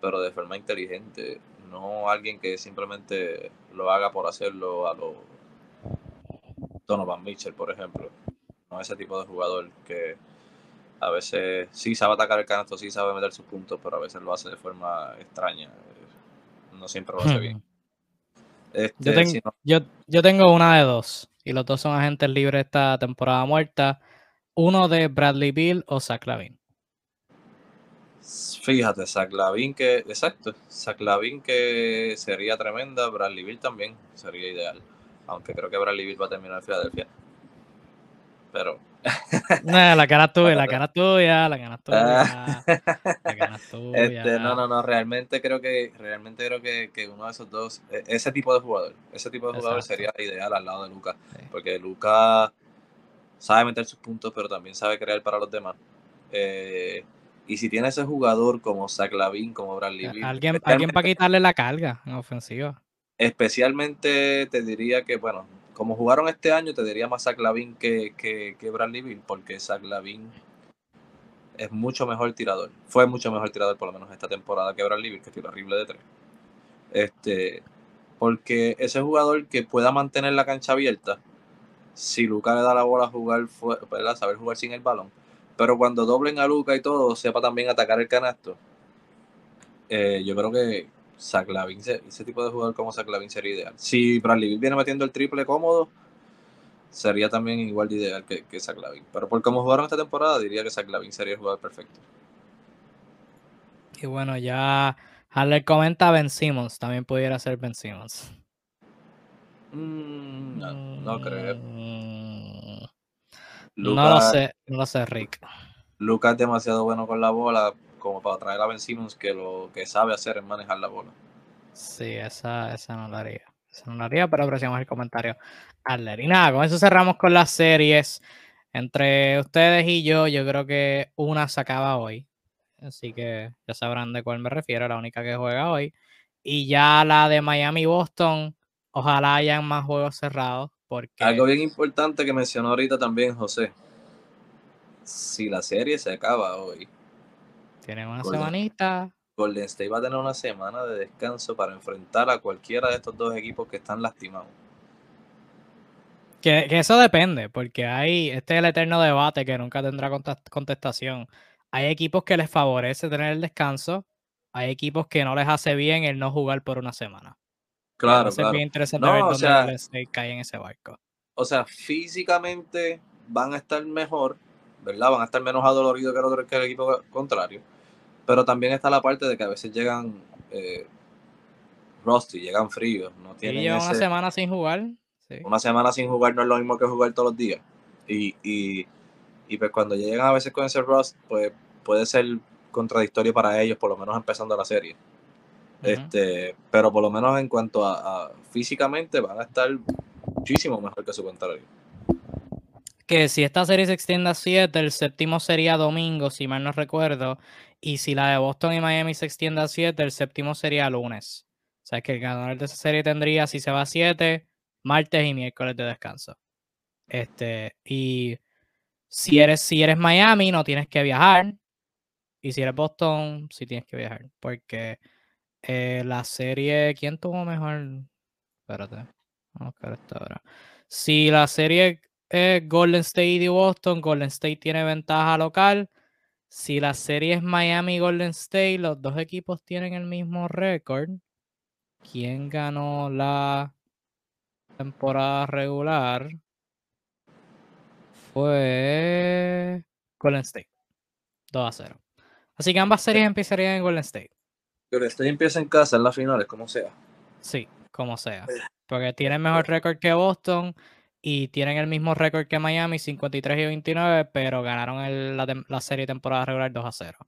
pero de forma inteligente. No alguien que simplemente lo haga por hacerlo a lo Donovan Mitchell, por ejemplo. No ese tipo de jugador que a veces sí sabe atacar el canasto, sí sabe meter sus puntos, pero a veces lo hace de forma extraña. No siempre lo hace bien. Hmm. Este, yo, tengo, una de dos, y los dos son agentes libres esta temporada muerta. Uno de Bradley Bill o Zach Lavin. Fíjate, Zach Lavin que, exacto, Zach Lavin que sería tremenda, Bradley Bill también sería ideal. Aunque creo que Bradley Bill va a terminar en Filadelfia. Pero la cara tuya, la cara tuya, la cara tuya. La cara tuya. Este, no, no, no, realmente creo que, realmente creo que, que, uno de esos dos, e, ese tipo de jugador, ese tipo de jugador sería ideal al lado de Lucas. Porque Lucas sabe meter sus puntos, pero también sabe crear para los demás. Eh, y si tiene ese jugador como Zach Lavin, como Bradley Bill, Alguien, alguien para quitarle la carga en ofensiva. Especialmente te diría que, bueno, como jugaron este año, te diría más Zach Lavin que, que, que Bradley Bill, porque Zach Lavin es mucho mejor tirador. Fue mucho mejor tirador, por lo menos esta temporada, que Bradley Bill, que tira horrible de tres. Este, porque ese jugador que pueda mantener la cancha abierta, si Luca le da la bola a jugar, ¿verdad? saber jugar sin el balón, pero cuando doblen a Luca y todo, sepa también atacar el canasto. Eh, yo creo que, Lavin, ese tipo de jugador como Lavin sería ideal. Si Bradley viene metiendo el triple cómodo, sería también igual de ideal que, que Lavin. Pero por cómo jugaron esta temporada, diría que Lavin sería el jugador perfecto. Y bueno, ya Haller comenta Ben Simmons, también pudiera ser Ben Simmons. Mm, no, no creo. Luka, no lo sé, no lo sé, Rick. Luka es demasiado bueno con la bola como para traer a Ben Simmons que lo que sabe hacer es manejar la bola. Sí, esa, esa no la haría. Esa no la haría, pero apreciamos el comentario. Adler. Y nada, con eso cerramos con las series. Entre ustedes y yo, yo creo que una se acaba hoy. Así que ya sabrán de cuál me refiero, la única que juega hoy. Y ya la de Miami-Boston, ojalá hayan más juegos cerrados. Porque Algo bien importante que mencionó ahorita también José. Si la serie se acaba hoy, tienen una Golden- semanita. Golden State va a tener una semana de descanso para enfrentar a cualquiera de estos dos equipos que están lastimados. Que, que eso depende, porque hay, este es el eterno debate que nunca tendrá contestación. Hay equipos que les favorece tener el descanso, hay equipos que no les hace bien el no jugar por una semana. Claro, bien interesante No, ver dónde sea- cae en ese barco. O sea, físicamente van a estar mejor, ¿verdad? Van a estar menos adoloridos que el, otro, que el equipo contrario. Pero también está la parte de que a veces llegan eh, rusty, llegan fríos. No Y tienen una ese- semana sin jugar. sí. una semana sin jugar no es lo mismo que jugar todos los días. Y, y, y pues cuando llegan a veces con ese rust, pues puede ser contradictorio para ellos, por lo menos empezando la serie. Este, pero por lo menos en cuanto a, a físicamente van a estar muchísimo mejor que su contrario. que si esta serie se extiende a 7, el séptimo sería domingo, si mal no recuerdo. Y si la de Boston y Miami se extiende a 7, el séptimo sería lunes. O sea que el ganador de esa serie tendría, si se va a 7, martes y miércoles de descanso. Este, y si eres, si eres Miami, no tienes que viajar. Y si eres Boston, sí tienes que viajar. Porque eh, la serie, ¿quién tuvo mejor? Espérate, vamos a buscar esto ahora. Si la serie es Golden State y Boston, Golden State tiene ventaja local. Si la serie es Miami y Golden State, los dos equipos tienen el mismo récord. ¿Quién ganó la temporada regular? Fue Golden State. 2 a 0. Así que ambas series empezarían en Golden State. Pero este empieza en casa en las finales, como sea. Sí, como sea. Porque tienen mejor récord que Boston y tienen el mismo récord que Miami, 53 y 29, pero ganaron el- la, serie temporada regular 2 a 0.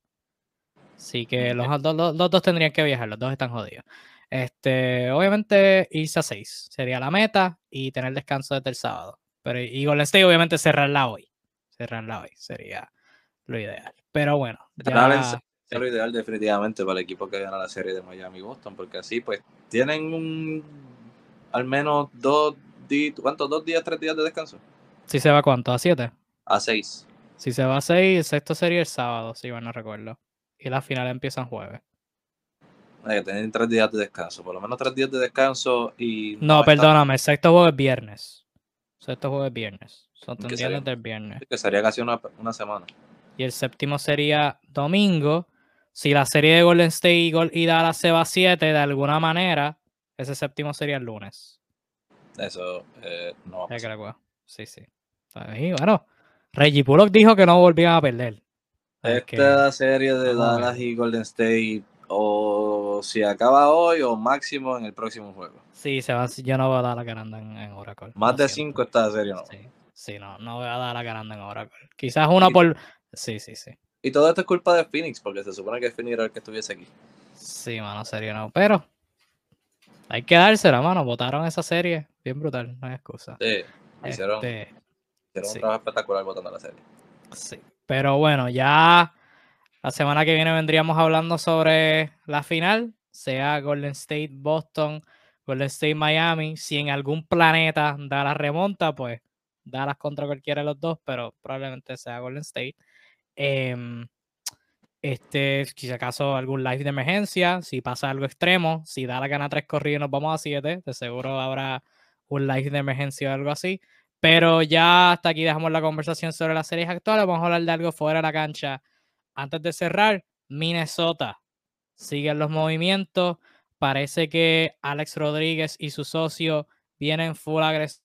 Así que los, dos- los- los dos tendrían que viajar, los dos están jodidos. Este, obviamente irse a 6 sería la meta y tener descanso desde el sábado. Pero y Golden State obviamente cerrarla hoy. Cerrarla hoy sería lo ideal. Pero bueno, ya- seis Es lo ideal definitivamente para el equipo que gana la serie de Miami y Boston, porque así pues tienen un al menos dos días, ¿cuántos? ¿Dos días, tres días de descanso? si se va cuánto, a 7. A seis. Si se va a 6, el sexto sería el sábado, si mal no recuerdo. Y las finales empiezan jueves. Hay que tener tres días de descanso, por lo menos tres días de descanso y... No, perdóname, el sexto juego es viernes. El sexto juego es viernes. Son ¿Qué tendrían sería? desde el viernes. Que sería casi una, una semana. Y el séptimo sería domingo. Si la serie de Golden State y, Dallas se va a 7 de alguna manera, ese séptimo sería el lunes. Eso eh, no va a Ya pasar. Sí, sí. Y bueno, Reggie Bullock dijo que no volvían a perder. Así que- Esta serie de. Dallas y Golden State o si acaba hoy o máximo en el próximo juego. Sí, se va, yo no voy a dar la ganando en, en Oracle. Más de siento. cinco esta serie no. Sí, sí, no, no voy a dar la ganando en Oracle. Quizás uno Y- por. Sí, sí, sí. Y todo esto es culpa de Phoenix, porque se supone que Phoenix era el que estuviese aquí. Sí, mano, serio no. Pero hay que dársela, mano. Votaron esa serie. Bien brutal, no hay excusa. Sí, hicieron, Este, hicieron sí. un trabajo espectacular votando la serie. sí. Pero bueno, ya la semana que viene vendríamos hablando sobre la final, sea Golden State Boston, Golden State Miami. Si en algún planeta da la remonta, pues Dallas contra cualquiera de los dos, pero probablemente sea Golden State. Em, este, si acaso algún live de emergencia, si pasa algo extremo, si Dallas gana tres corridos nos vamos a siete, de seguro habrá un live de emergencia o algo así. Pero ya hasta aquí dejamos la conversación sobre las series actuales. Vamos a hablar de algo fuera de la cancha. Antes de cerrar, Minnesota. Siguen los movimientos. Parece que Alex Rodríguez y su socio vienen full agresivos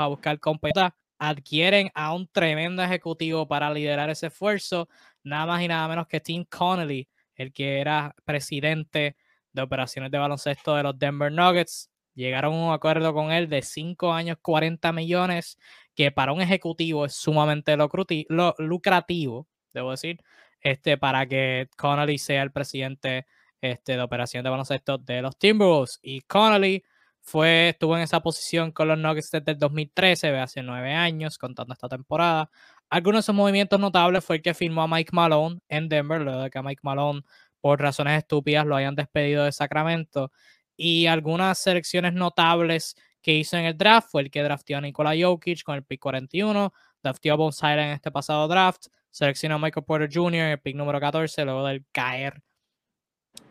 a buscar competencia. Adquieren a un tremendo ejecutivo para liderar ese esfuerzo. Nada más y nada menos que Tim Connolly, el que era presidente de operaciones de baloncesto de los Denver Nuggets. Llegaron a un acuerdo con él de 5 años, 40 millones, que para un ejecutivo es sumamente lucrativo, debo decir, este, para que Connolly sea el presidente este, de operaciones de baloncesto de los Timberwolves. Y Connolly fue, estuvo en esa posición con los Nuggets desde el 2013, hace nueve años, contando esta temporada. Algunos de esos movimientos notables fue el que firmó a Mike Malone en Denver, luego de que a Mike Malone, por razones estúpidas, lo hayan despedido de Sacramento. Y algunas selecciones notables que hizo en el draft fue el que drafteó a Nikola Jokic con el pick 41, drafteó a Bones en este pasado draft, seleccionó a Michael Porter Jr. en el pick número 14, luego del caer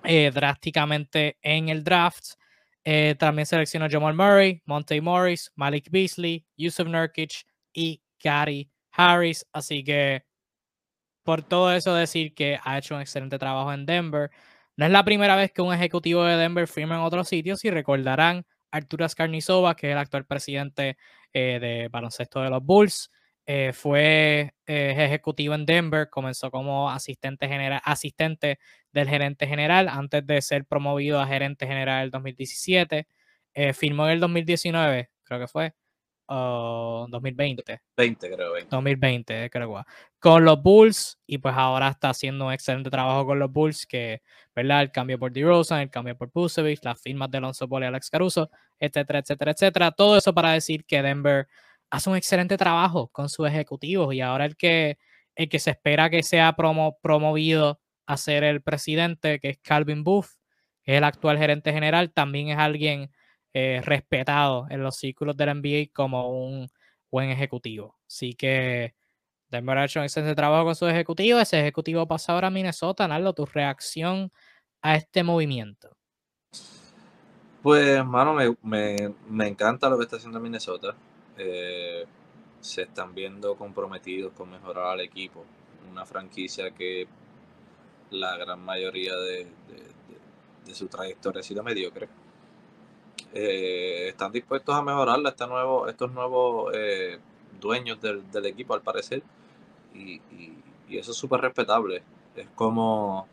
eh, drásticamente en el draft. Eh, también seleccionó Jamal Murray, Monte Morris, Malik Beasley, Yusuf Nurkic y Gary Harris. Así que por todo eso decir que ha hecho un excelente trabajo en Denver. No es la primera vez que un ejecutivo de Denver firma en otros sitios y recordarán Arturo Skarnizova, que es el actual presidente eh, de baloncesto de los Bulls. Eh, fue eh, ejecutivo en Denver, comenzó como asistente, general, asistente del gerente general antes de ser promovido a gerente general en el 2017. Eh, firmó en el 2019, creo que fue, o 2020. 20, creo. 20. 2020, creo. Con los Bulls, y pues ahora está haciendo un excelente trabajo con los Bulls, que, ¿verdad? El cambio por DeRozan, el cambio por Busevich, las firmas de Alonso Ball y Alex Caruso, etcétera, etcétera, etcétera. Todo eso para decir que Denver hace un excelente trabajo con sus ejecutivos y ahora el que, el que se espera que sea promovido a ser el presidente, que es Calvin Booth, es el actual gerente general, también es alguien eh, respetado en los círculos del NBA como un buen ejecutivo. Así que Denver ha hecho un excelente trabajo con su ejecutivo. Ese ejecutivo pasa ahora a Minnesota. Nardo, tu reacción a este movimiento. Pues, hermano, me, me encanta lo que está haciendo Minnesota. Eh, se están viendo comprometidos con mejorar al equipo. Una franquicia que la gran mayoría de, su trayectoria ha sido mediocre. Eh, están dispuestos a mejorarla este nuevo, estos nuevos eh, dueños del, equipo al parecer y, eso es súper respetable es como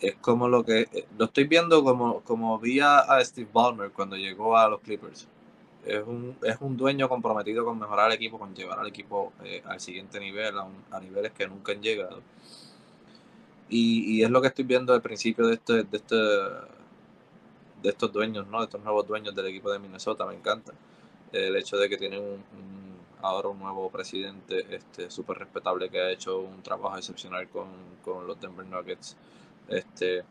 es como lo que lo estoy viendo como, como vi a Steve Ballmer cuando llegó a los Clippers es un, es un dueño comprometido con mejorar el equipo, con llevar al equipo eh, al siguiente nivel, a, niveles que nunca han llegado. Y, es lo que estoy viendo al principio de este, de este de estos dueños, ¿no? Estos nuevos dueños del equipo de Minnesota, me encanta. El hecho de que tienen un, ahora un nuevo presidente este súper respetable que ha hecho un trabajo excepcional con, con los Denver Nuggets este,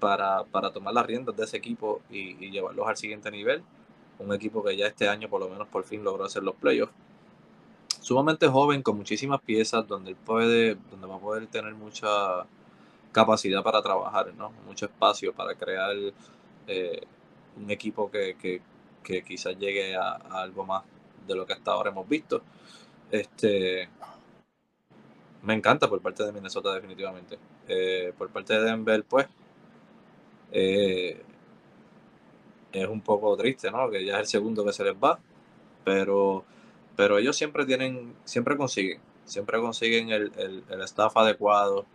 para, para tomar las riendas de ese equipo y, y llevarlos al siguiente nivel un equipo que ya este año por lo menos por fin logró hacer los playoffs. Sumamente joven, con muchísimas piezas, donde él puede, donde va a poder tener mucha capacidad para trabajar, ¿no? Mucho espacio para crear eh, un equipo que, que, quizás llegue a, algo más de lo que hasta ahora hemos visto. Este me encanta por parte de Minnesota definitivamente. Eh, por parte de Denver, pues, eh, es un poco triste, ¿no? Que ya es el segundo que se les va, pero, pero ellos siempre tienen, siempre consiguen, siempre consiguen el, el, staff adecuado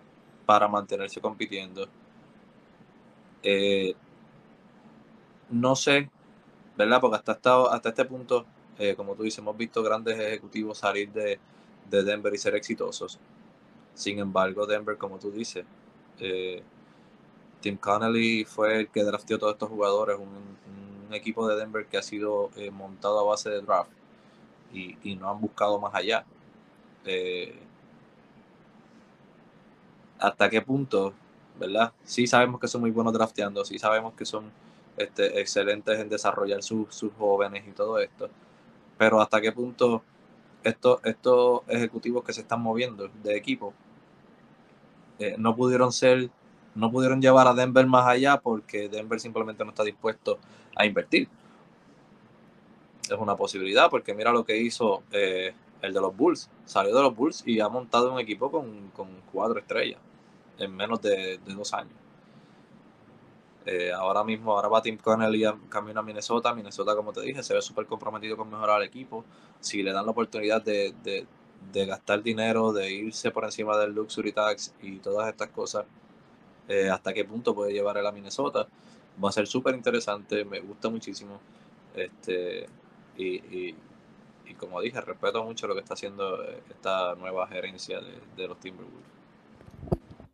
para mantenerse compitiendo. Eh, no sé, ¿verdad? Porque hasta, hasta este punto, eh, como tú dices, hemos visto grandes ejecutivos salir de, de, Denver y ser exitosos. Sin embargo, Denver, como tú dices, eh, Tim Connelly fue el que drafteó todos estos jugadores, un, equipo de Denver que ha sido eh, montado a base de draft y, no han buscado más allá. Eh, ¿Hasta qué punto, verdad? Sí sabemos que son muy buenos drafteando, sí sabemos que son este, excelentes en desarrollar sus jóvenes y todo esto, pero ¿hasta qué punto estos, estos ejecutivos que se están moviendo de equipo eh, no pudieron ser no pudieron llevar a Denver más allá porque Denver simplemente no está dispuesto a invertir. Es una posibilidad porque mira lo que hizo eh, el de los Bulls. Salió de los Bulls y ha montado un equipo con, cuatro estrellas en menos de, dos años. Eh, ahora mismo, ahora va Tim Connelly camino a Minnesota. Minnesota, como te dije, se ve súper comprometido con mejorar el equipo. Si le dan la oportunidad de, de gastar dinero, de irse por encima del luxury tax y todas estas cosas, eh, hasta qué punto puede llevar a la Minnesota. Va a ser súper interesante, me gusta muchísimo. Este, y, como dije, respeto mucho lo que está haciendo eh, esta nueva gerencia de, los Timberwolves.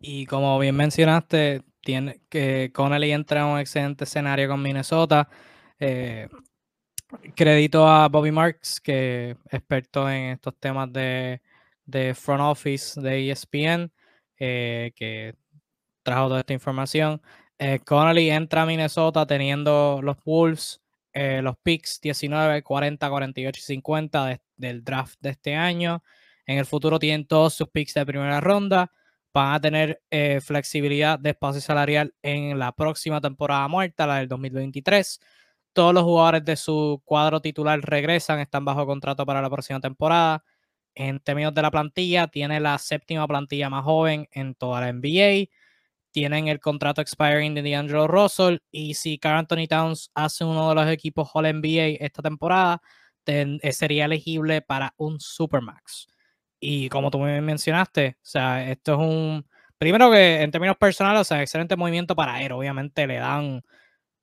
Y como bien mencionaste, tiene que Connelly entra en un excelente escenario con Minnesota. Eh, crédito a Bobby Marks, que experto en estos temas de, front office de ESPN, eh, que trajo toda esta información. Eh, Connolly entra a Minnesota teniendo los Wolves, eh, los picks 19, 40, 48 y 50 del draft de este año. En el futuro tienen todos sus picks de primera ronda. Van a tener eh, flexibilidad de espacio salarial en la próxima temporada muerta, la del 2023. Todos los jugadores de su cuadro titular regresan, están bajo contrato para la próxima temporada. En términos de la plantilla, tiene la séptima plantilla más joven en toda la NBA tienen el contrato expiring de D'Angelo Russell y si Carl Anthony Towns hace uno de los equipos All NBA esta temporada, eh, sería elegible para un Supermax. Y como tú me mencionaste, o sea, esto es un, primero que en términos personales, o sea, excelente movimiento para él, obviamente le dan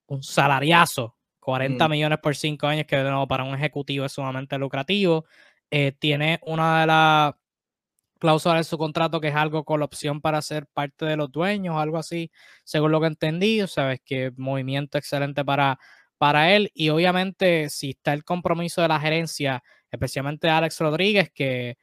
un salariazo, 40 millones por 5 años, que de nuevo para un ejecutivo es sumamente lucrativo. Eh, tiene una de las cláusula en su contrato que es algo con la opción para ser parte de los dueños, algo así, según lo que entendí, sabes que movimiento excelente para, para él. Y obviamente si está el compromiso de la gerencia, especialmente Alex Rodríguez, que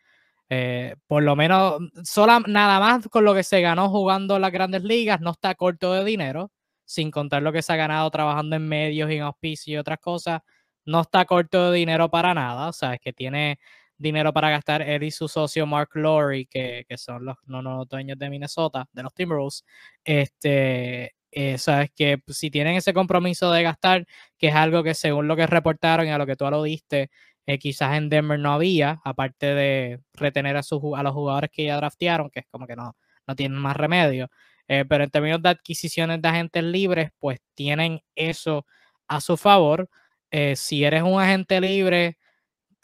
eh, por lo menos sola, nada más con lo que se ganó jugando las grandes ligas, no está corto de dinero, sin contar lo que se ha ganado trabajando en medios y en auspicio y otras cosas, no está corto de dinero para nada, o sea, es que tiene dinero para gastar él y su socio Mark Lowry, que, son los, no, dueños de Minnesota, de los Timberwolves, este, eh, sabes que si tienen ese compromiso de gastar, que es algo que según lo que reportaron y a lo que tú lo diste, eh, quizás en Denver no había, aparte de retener a, sus, a los jugadores que ya draftearon, que es como que no, no tienen más remedio. Eh, pero en términos de adquisiciones de agentes libres, pues tienen eso a su favor. si eres un agente libre,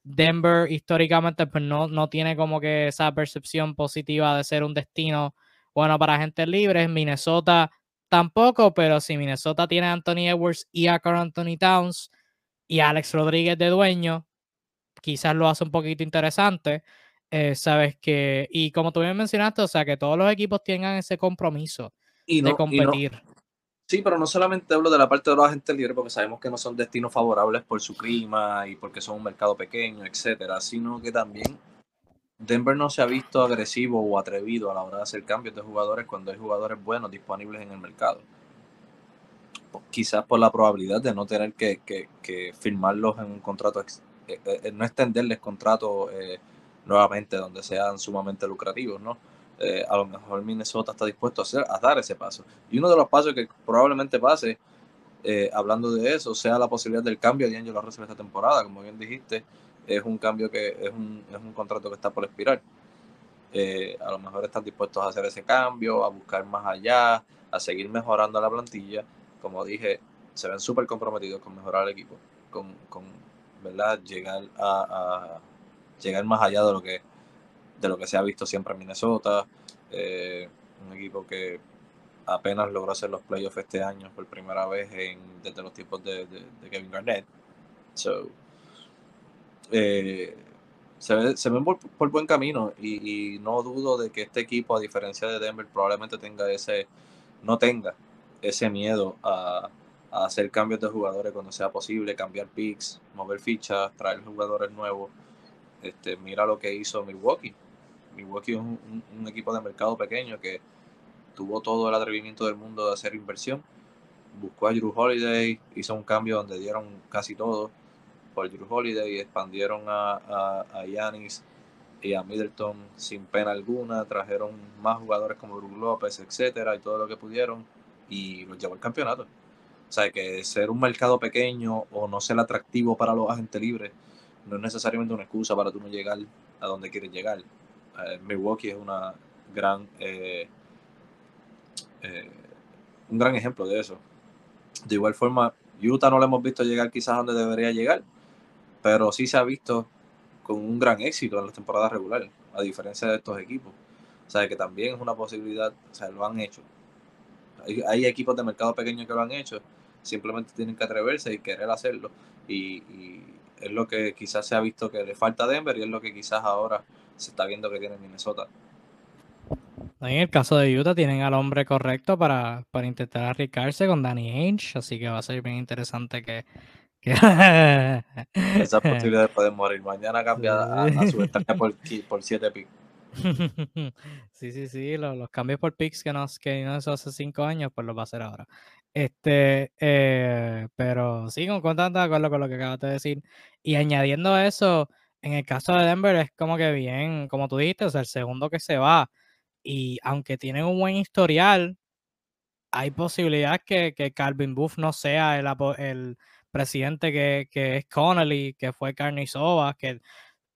Denver históricamente pues no, no tiene como que esa percepción positiva de ser un destino bueno para gente libre. Minnesota tampoco, pero si Minnesota tiene a Anthony Edwards y a Carl Anthony Towns y a Alex Rodríguez de dueño, quizás lo hace un poquito interesante. Eh, sabes que, y como tú bien mencionaste, o sea, que todos los equipos tengan ese compromiso de competir. Sí, pero no solamente hablo de la parte de los agentes libres, porque sabemos que no son destinos favorables por su clima y porque son un mercado pequeño, etcétera, sino que también Denver no se ha visto agresivo o atrevido a la hora de hacer cambios de jugadores cuando hay jugadores buenos disponibles en el mercado. Quizás por la probabilidad de no tener que, firmarlos en un contrato, eh, eh, eh, no extenderles contratos nuevamente donde sean sumamente lucrativos, ¿no? Eh, a lo mejor Minnesota está dispuesto a, hacer, a dar ese paso. Y uno de los pasos que probablemente pase, eh, hablando de eso, sea la posibilidad del cambio de Angelo Russell esta temporada. Como bien dijiste, es un cambio que es un, es un contrato que está por expirar. Eh, a lo mejor están dispuestos a hacer ese cambio, a buscar más allá, a seguir mejorando la plantilla. Como dije, se ven súper comprometidos con mejorar el equipo, con, con ¿verdad? Llegar a, a, llegar más allá de lo que de lo que se ha visto siempre en Minnesota. Eh, un equipo que apenas logró hacer los playoffs este año por primera vez en, desde los tiempos de, Kevin Garnett. So, eh, se, ven por, buen camino y, no dudo de que este equipo, a diferencia de Denver, probablemente tenga ese, no tenga ese miedo a, a hacer cambios de jugadores cuando sea posible, cambiar picks, mover fichas, traer jugadores nuevos. Este, mira lo que hizo Milwaukee. Milwaukee es un, equipo de mercado pequeño que tuvo todo el atrevimiento del mundo de hacer inversión. Buscó a Drew Holiday, hizo un cambio donde dieron casi todo por Drew Holiday expandieron a, a, y a Middleton sin pena alguna. Trajeron más jugadores como Brook López, etcétera, y todo lo que pudieron y los llevó al campeonato. O sea, que ser un mercado pequeño o no ser atractivo para los agentes libres no es necesariamente una excusa para tú no llegar a donde quieres llegar. Eh, Milwaukee es una gran eh, eh, un gran ejemplo de eso. De igual forma, Utah no lo hemos visto llegar quizás donde debería llegar, pero sí se ha visto con un gran éxito en las temporadas regulares, a diferencia de estos equipos. O sea, que también es una posibilidad, o sea, lo han hecho. Hay, equipos de mercado pequeño que lo han hecho, simplemente tienen que atreverse y querer hacerlo. Y, es lo que quizás se ha visto que le falta a Denver y es lo que quizás ahora se está viendo que tiene Minnesota. En el caso de Utah tienen al hombre correcto para, para intentar arriesgarse con Danny Ainge, así que va a ser bien interesante que... Esas posibilidades pueden morir. Mañana cambia a, su estrella por, por 7 picks. Sí, sí, sí, los, cambios por picks que no, que no hizo hace cinco años, pues los va a hacer ahora. Este, eh, pero sí, con de acuerdo con lo que acabas de decir. Y añadiendo eso, en el caso de Denver es como que bien, como tú dijiste, o sea, el segundo que se va. Y aunque tienen un buen historial, hay posibilidad que, que Calvin Buff no sea el, el presidente que, que, es Connolly, que fue Carnizova, que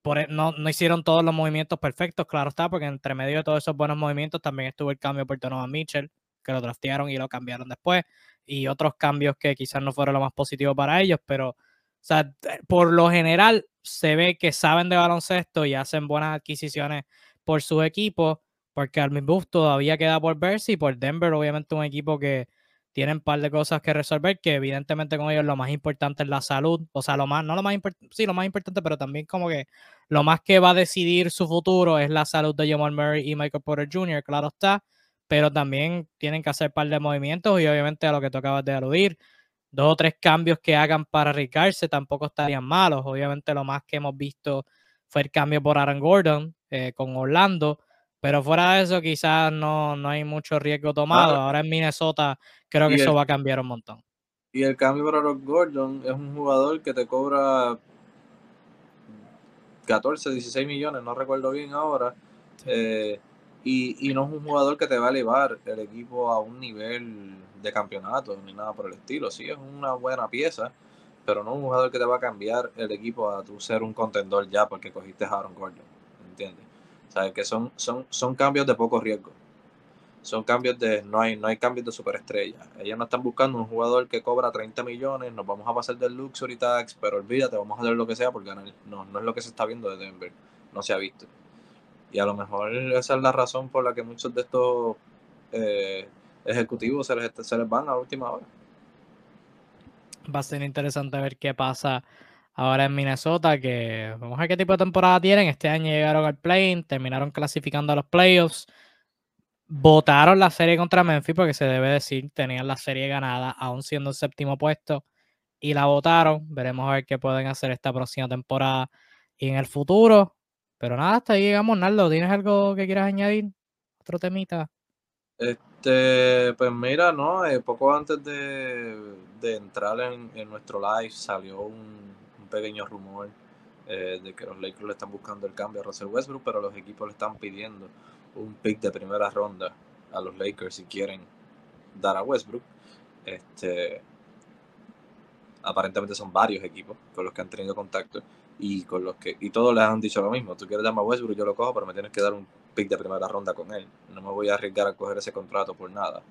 por, e, no, no, hicieron todos los movimientos perfectos, claro está, porque entre medio de todos esos buenos movimientos también estuvo el cambio por Donovan Mitchell, que lo draftearon y lo cambiaron después, y otros cambios que quizás no fueron lo más positivo para ellos, pero sea, por lo general se ve que saben de baloncesto y hacen buenas adquisiciones por su equipo, porque Armin Buff todavía queda por verse y por Denver obviamente un equipo que tiene un par de cosas que resolver, que evidentemente con ellos lo más importante es la salud, o sea, lo más, no lo más importante, sí, lo más importante, pero también como que lo más que va a decidir su futuro es la salud de Jamal Murray y Michael Porter Jr., claro está, pero también tienen que hacer un par de movimientos y obviamente a lo que tú acabas de aludir, dos o tres cambios que hagan para arriesgarse tampoco estarían malos. Obviamente lo más que hemos visto fue el cambio por Aaron Gordon eh, con Orlando, pero fuera de eso quizás no, no hay mucho riesgo tomado. Ahora en Minnesota creo que eso va a cambiar un montón. Y el cambio por Aaron Gordon es un jugador que te cobra 14, 16 millones, no recuerdo bien ahora. Eh, y, no es un jugador que te va a elevar el equipo a un nivel de campeonato ni nada por el estilo. Sí, es una buena pieza, pero no un jugador que te va a cambiar el equipo a tu ser un contendor ya porque cogiste a Aaron Gordon. ¿Entiendes? O sea, que son, son, son cambios de poco riesgo. Son cambios de. No hay, no hay cambios de superestrella. Ellos no están buscando un jugador que cobra 30 millones. Nos vamos a pasar del Luxury Tax, pero olvídate, vamos a hacer lo que sea por ganar. No, no es lo que se está viendo de Denver. No se ha visto. Y a lo mejor esa es la razón por la que muchos de estos eh, ejecutivos se les, se les van a última hora. Va a ser interesante ver qué pasa ahora en Minnesota, que vamos a ver qué tipo de temporada tienen. Este año llegaron al play terminaron clasificando a los playoffs. Votaron la serie contra Memphis, porque se debe decir, tenían la serie ganada, aún siendo el séptimo puesto, y la votaron. Veremos a ver qué pueden hacer esta próxima temporada y en el futuro. Pero nada, hasta ahí llegamos, Naldo. ¿Tienes algo que quieras añadir? ¿Otro temita? Este, pues mira, no, eh, poco antes de, entrar en, nuestro live salió un, pequeño rumor eh, de que los Lakers le están buscando el cambio a Russell Westbrook, pero los equipos le están pidiendo un pick de primera ronda a los Lakers si quieren dar a Westbrook. Este, aparentemente son varios equipos con los que han tenido contacto y con los que y todos les han dicho lo mismo. Tú quieres llamar a Westbrook, yo lo cojo, pero me tienes que dar un pick de primera ronda con él. No me voy a arriesgar a coger ese contrato por nada.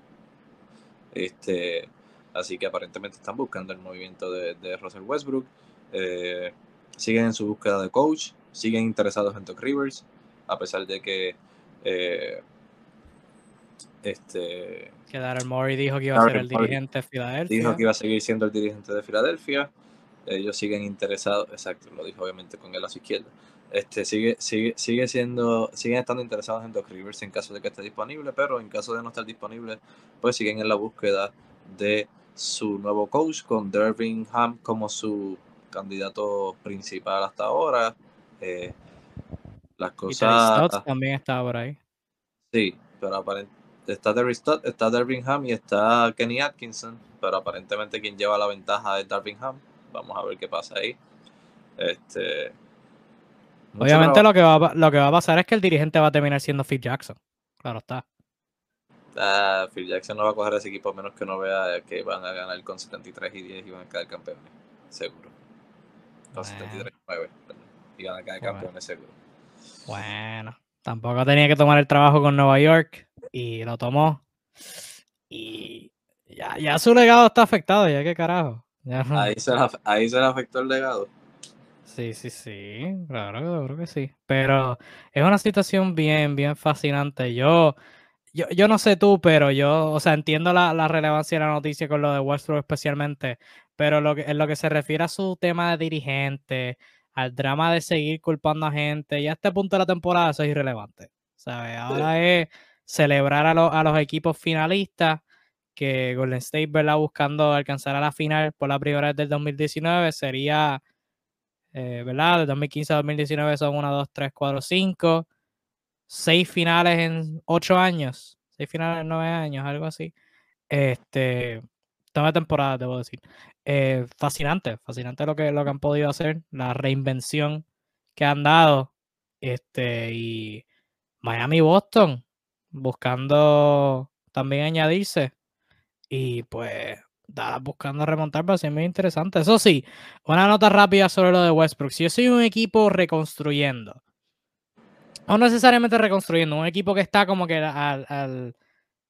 Este, así que aparentemente están buscando el movimiento de, de Russell Westbrook. Eh, siguen en su búsqueda de coach, siguen interesados en Doc Rivers, a pesar de que eh, este que Daryl Morey dijo que iba a ser el dirigente de Filadelfia. Dijo que iba a seguir siendo el dirigente de Filadelfia ellos siguen interesados, exacto, lo dijo obviamente con él a su izquierda. Este, sigue, sigue, sigue siendo, siguen estando interesados en Doc Rivers en caso de que esté disponible, pero en caso de no estar disponible, pues siguen en la búsqueda de su nuevo coach con Ham como su candidato principal hasta ahora. Eh, las cosas. Y también está por ahí. Sí, pero aparentemente está Derry Stott, está Ham y está Kenny Atkinson, pero aparentemente quien lleva la ventaja es Ham. Vamos a ver qué pasa ahí. Este, Obviamente lo que, va, lo que va a pasar es que el dirigente va a terminar siendo Phil Jackson. Claro está. Ah, Phil Jackson no va a coger ese equipo a menos que no vea que van a ganar con 73 y 10 y van a caer campeones. Seguro. Con 73 y 9. Y van a caer campeones seguro. Bueno. Tampoco tenía que tomar el trabajo con Nueva York. Y lo tomó. Y ya, ya su legado está afectado, ya qué carajo. Ahí se, ahí se le afectó el legado. Sí, sí, sí, claro, creo que sí. Pero es una situación bien, bien fascinante. Yo, yo, yo no sé tú, pero yo, o sea, entiendo la, la, relevancia de la noticia con lo de Westbrook especialmente, pero lo que, en lo que se refiere a su tema de dirigente, al drama de seguir culpando a gente, ya a este punto de la temporada eso es irrelevante. ¿sabes? Ahora es celebrar a, a, los equipos finalistas que Golden State, ¿verdad? Buscando alcanzar a la final por la primera vez del 2019 sería, eh, ¿verdad? De 2015 a 2019 son 1, 2, 3, 4, 5 seis finales en ocho años, seis finales en nueve años, algo así. Este, toda temporada, debo decir. Eh, fascinante, fascinante lo que, lo que han podido hacer, la reinvención que han dado. Este, y Miami Boston, buscando también añadirse. Y pues, buscando remontar, va a ser muy interesante. Eso sí, una nota rápida sobre lo de Westbrook. Si yo soy un equipo reconstruyendo, no necesariamente reconstruyendo, un equipo que está como que al,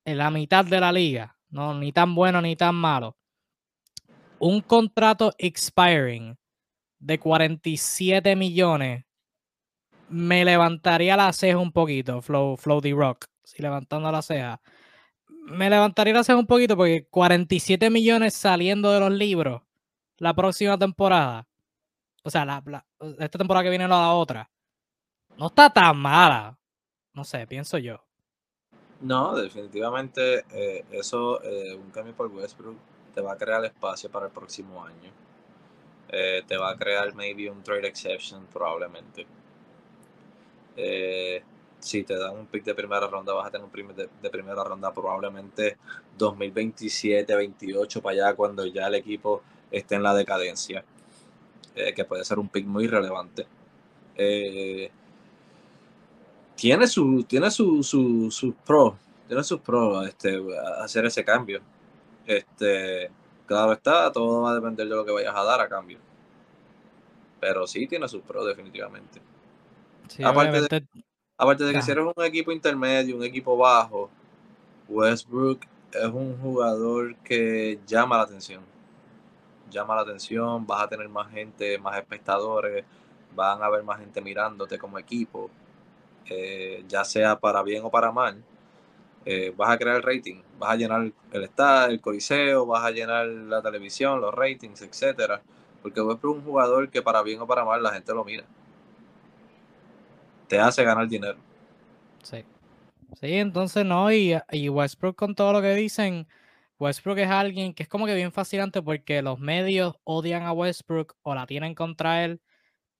en la mitad de la liga, no ni tan bueno ni tan malo. Un contrato expiring de 47 millones me levantaría la ceja un poquito, Flow, Flow Rock, si levantando la ceja. Me levantaría la ceja un poquito porque 47 millones saliendo de los libros la próxima temporada. O sea, la, esta temporada que viene o la otra no está tan mala. No sé, pienso yo. No, definitivamente eh, eso, eh, un cambio por Westbrook te va a crear espacio para el próximo año. Eh, te va a crear maybe un trade exception probablemente. Si te dan un pick de primera ronda, vas a tener un pick de, de, primera ronda probablemente 2027, 28 para allá cuando ya el equipo esté en la decadencia. que puede ser un pick muy relevante tiene su, tiene su, su, sus pros, tiene sus pros este, hacer ese cambio. Este, claro está, todo va a depender de lo que vayas a dar a cambio. Pero sí tiene sus pros, definitivamente. aparte, de, aparte de que si eres un equipo intermedio, un equipo bajo, Westbrook es un jugador que llama la atención. Llama la atención, vas a tener más gente, más espectadores, van a haber más gente mirándote como equipo. Eh, ya sea para bien o para mal, eh, vas a crear el rating, vas a llenar el estadio, el coliseo, vas a llenar la televisión, los ratings, etcétera, porque Westbrook es un jugador que para bien o para mal la gente lo mira. Te hace ganar dinero. Sí. Sí, entonces no, y, Westbrook con todo lo que dicen, Westbrook es alguien que es como que bien fascinante porque los medios odian a Westbrook o la tienen contra él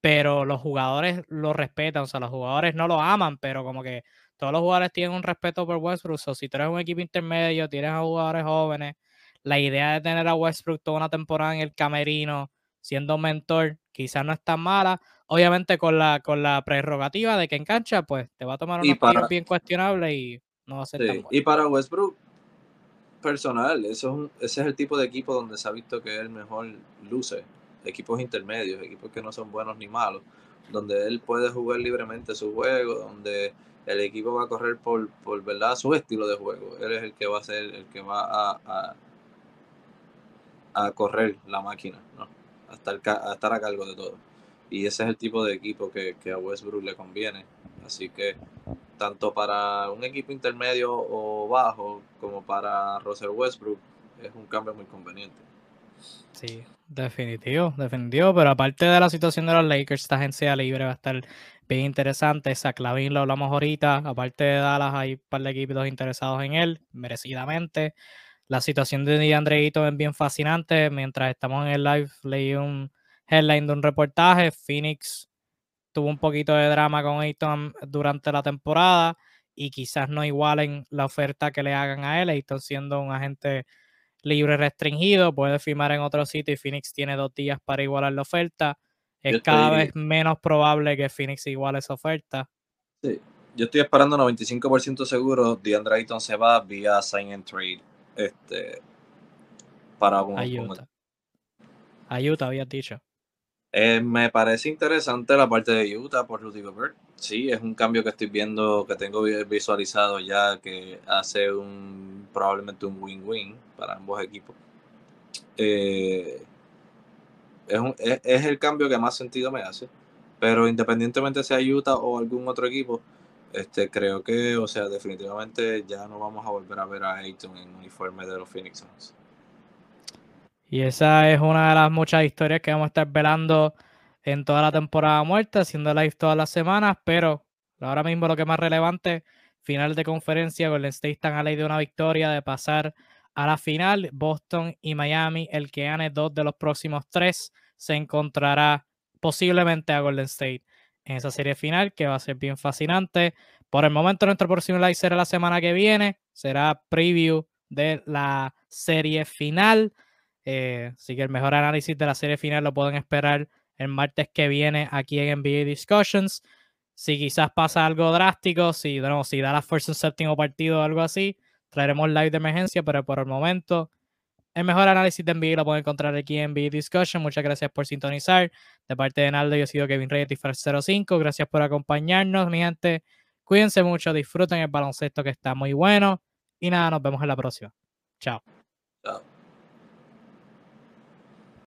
pero los jugadores lo respetan, o sea, los jugadores no lo aman, pero como que todos los jugadores tienen un respeto por Westbrook, o si tú eres un equipo intermedio, tienes a jugadores jóvenes, la idea de tener a Westbrook toda una temporada en el camerino, siendo mentor, quizás no es tan mala, obviamente con la, con la prerrogativa de que en cancha, pues te va a tomar unos bien cuestionable y no va a ser tan bueno. Y para Westbrook, personal, eso ese es el tipo de equipo donde se ha visto que es el mejor luce equipos intermedios, equipos que no son buenos ni malos, donde él puede jugar libremente su juego, donde el equipo va a correr por, por verdad su estilo de juego. Él es el que va a ser el que va a, a, correr la máquina, ¿no? Estar, a estar a cargo de todo. Y ese es el tipo de equipo que, que a Westbrook le conviene. Así que tanto para un equipo intermedio o bajo como para Russell Westbrook es un cambio muy conveniente. Sí, definitivo, definitivo. Pero aparte de la situación de los Lakers, esta agencia libre va a estar bien interesante. Saclavin lo hablamos ahorita. Aparte de Dallas, hay un par de equipos interesados en él, merecidamente. La situación de DeAndre Ayton es bien fascinante. Mientras estamos en el live, leí un headline de un reportaje. Phoenix tuvo un poquito de drama con Ayton durante la temporada y quizás no igualen la oferta que le hagan a él. Ayton siendo un agente libre restringido, puede firmar en otro sitio y Phoenix tiene dos días para igualar la oferta. Es cada vez menos probable que Phoenix iguale esa oferta. Sí, yo estoy esperando 95% seguro DeAndre Ayton se va vía sign and trade este, para un, Ayuda. Ayuda, había dicho. Eh, me parece interesante la parte de Utah por Rudy Gobert. Sí, es un cambio que estoy viendo, que tengo visualizado ya, que hace un probablemente un win-win para ambos equipos. Eh, es, el cambio que más sentido me hace. Pero independientemente sea Utah o algún otro equipo, este, creo que, o sea, definitivamente ya no vamos a volver a ver a Ayton en uniforme de los Phoenix Suns. Y esa es una de las muchas historias que vamos a estar velando en toda la temporada muerta, haciendo live todas las semanas, pero ahora mismo lo que es más relevante, final de conferencia, Golden State están a ley de una victoria, de pasar a la final, Boston y Miami, el que gane dos de los próximos tres, se encontrará posiblemente a Golden State en esa serie final, que va a ser bien fascinante. Por el momento, nuestro próximo live será la semana que viene, será preview de la serie final. Eh, así que el mejor análisis de la serie final lo pueden esperar el martes que viene aquí en NBA Discussions. Si quizás pasa algo drástico, si, no, si da la fuerza un séptimo partido o algo así, traeremos live de emergencia, pero por el momento el mejor análisis de NBA lo pueden encontrar aquí en NBA Discussion. Muchas gracias por sintonizar. De parte de Naldo, yo he sido Kevin Reyes, 05. Gracias por acompañarnos, mi gente. Cuídense mucho, disfruten el baloncesto que está muy bueno. Y nada, nos vemos en la próxima. Chao.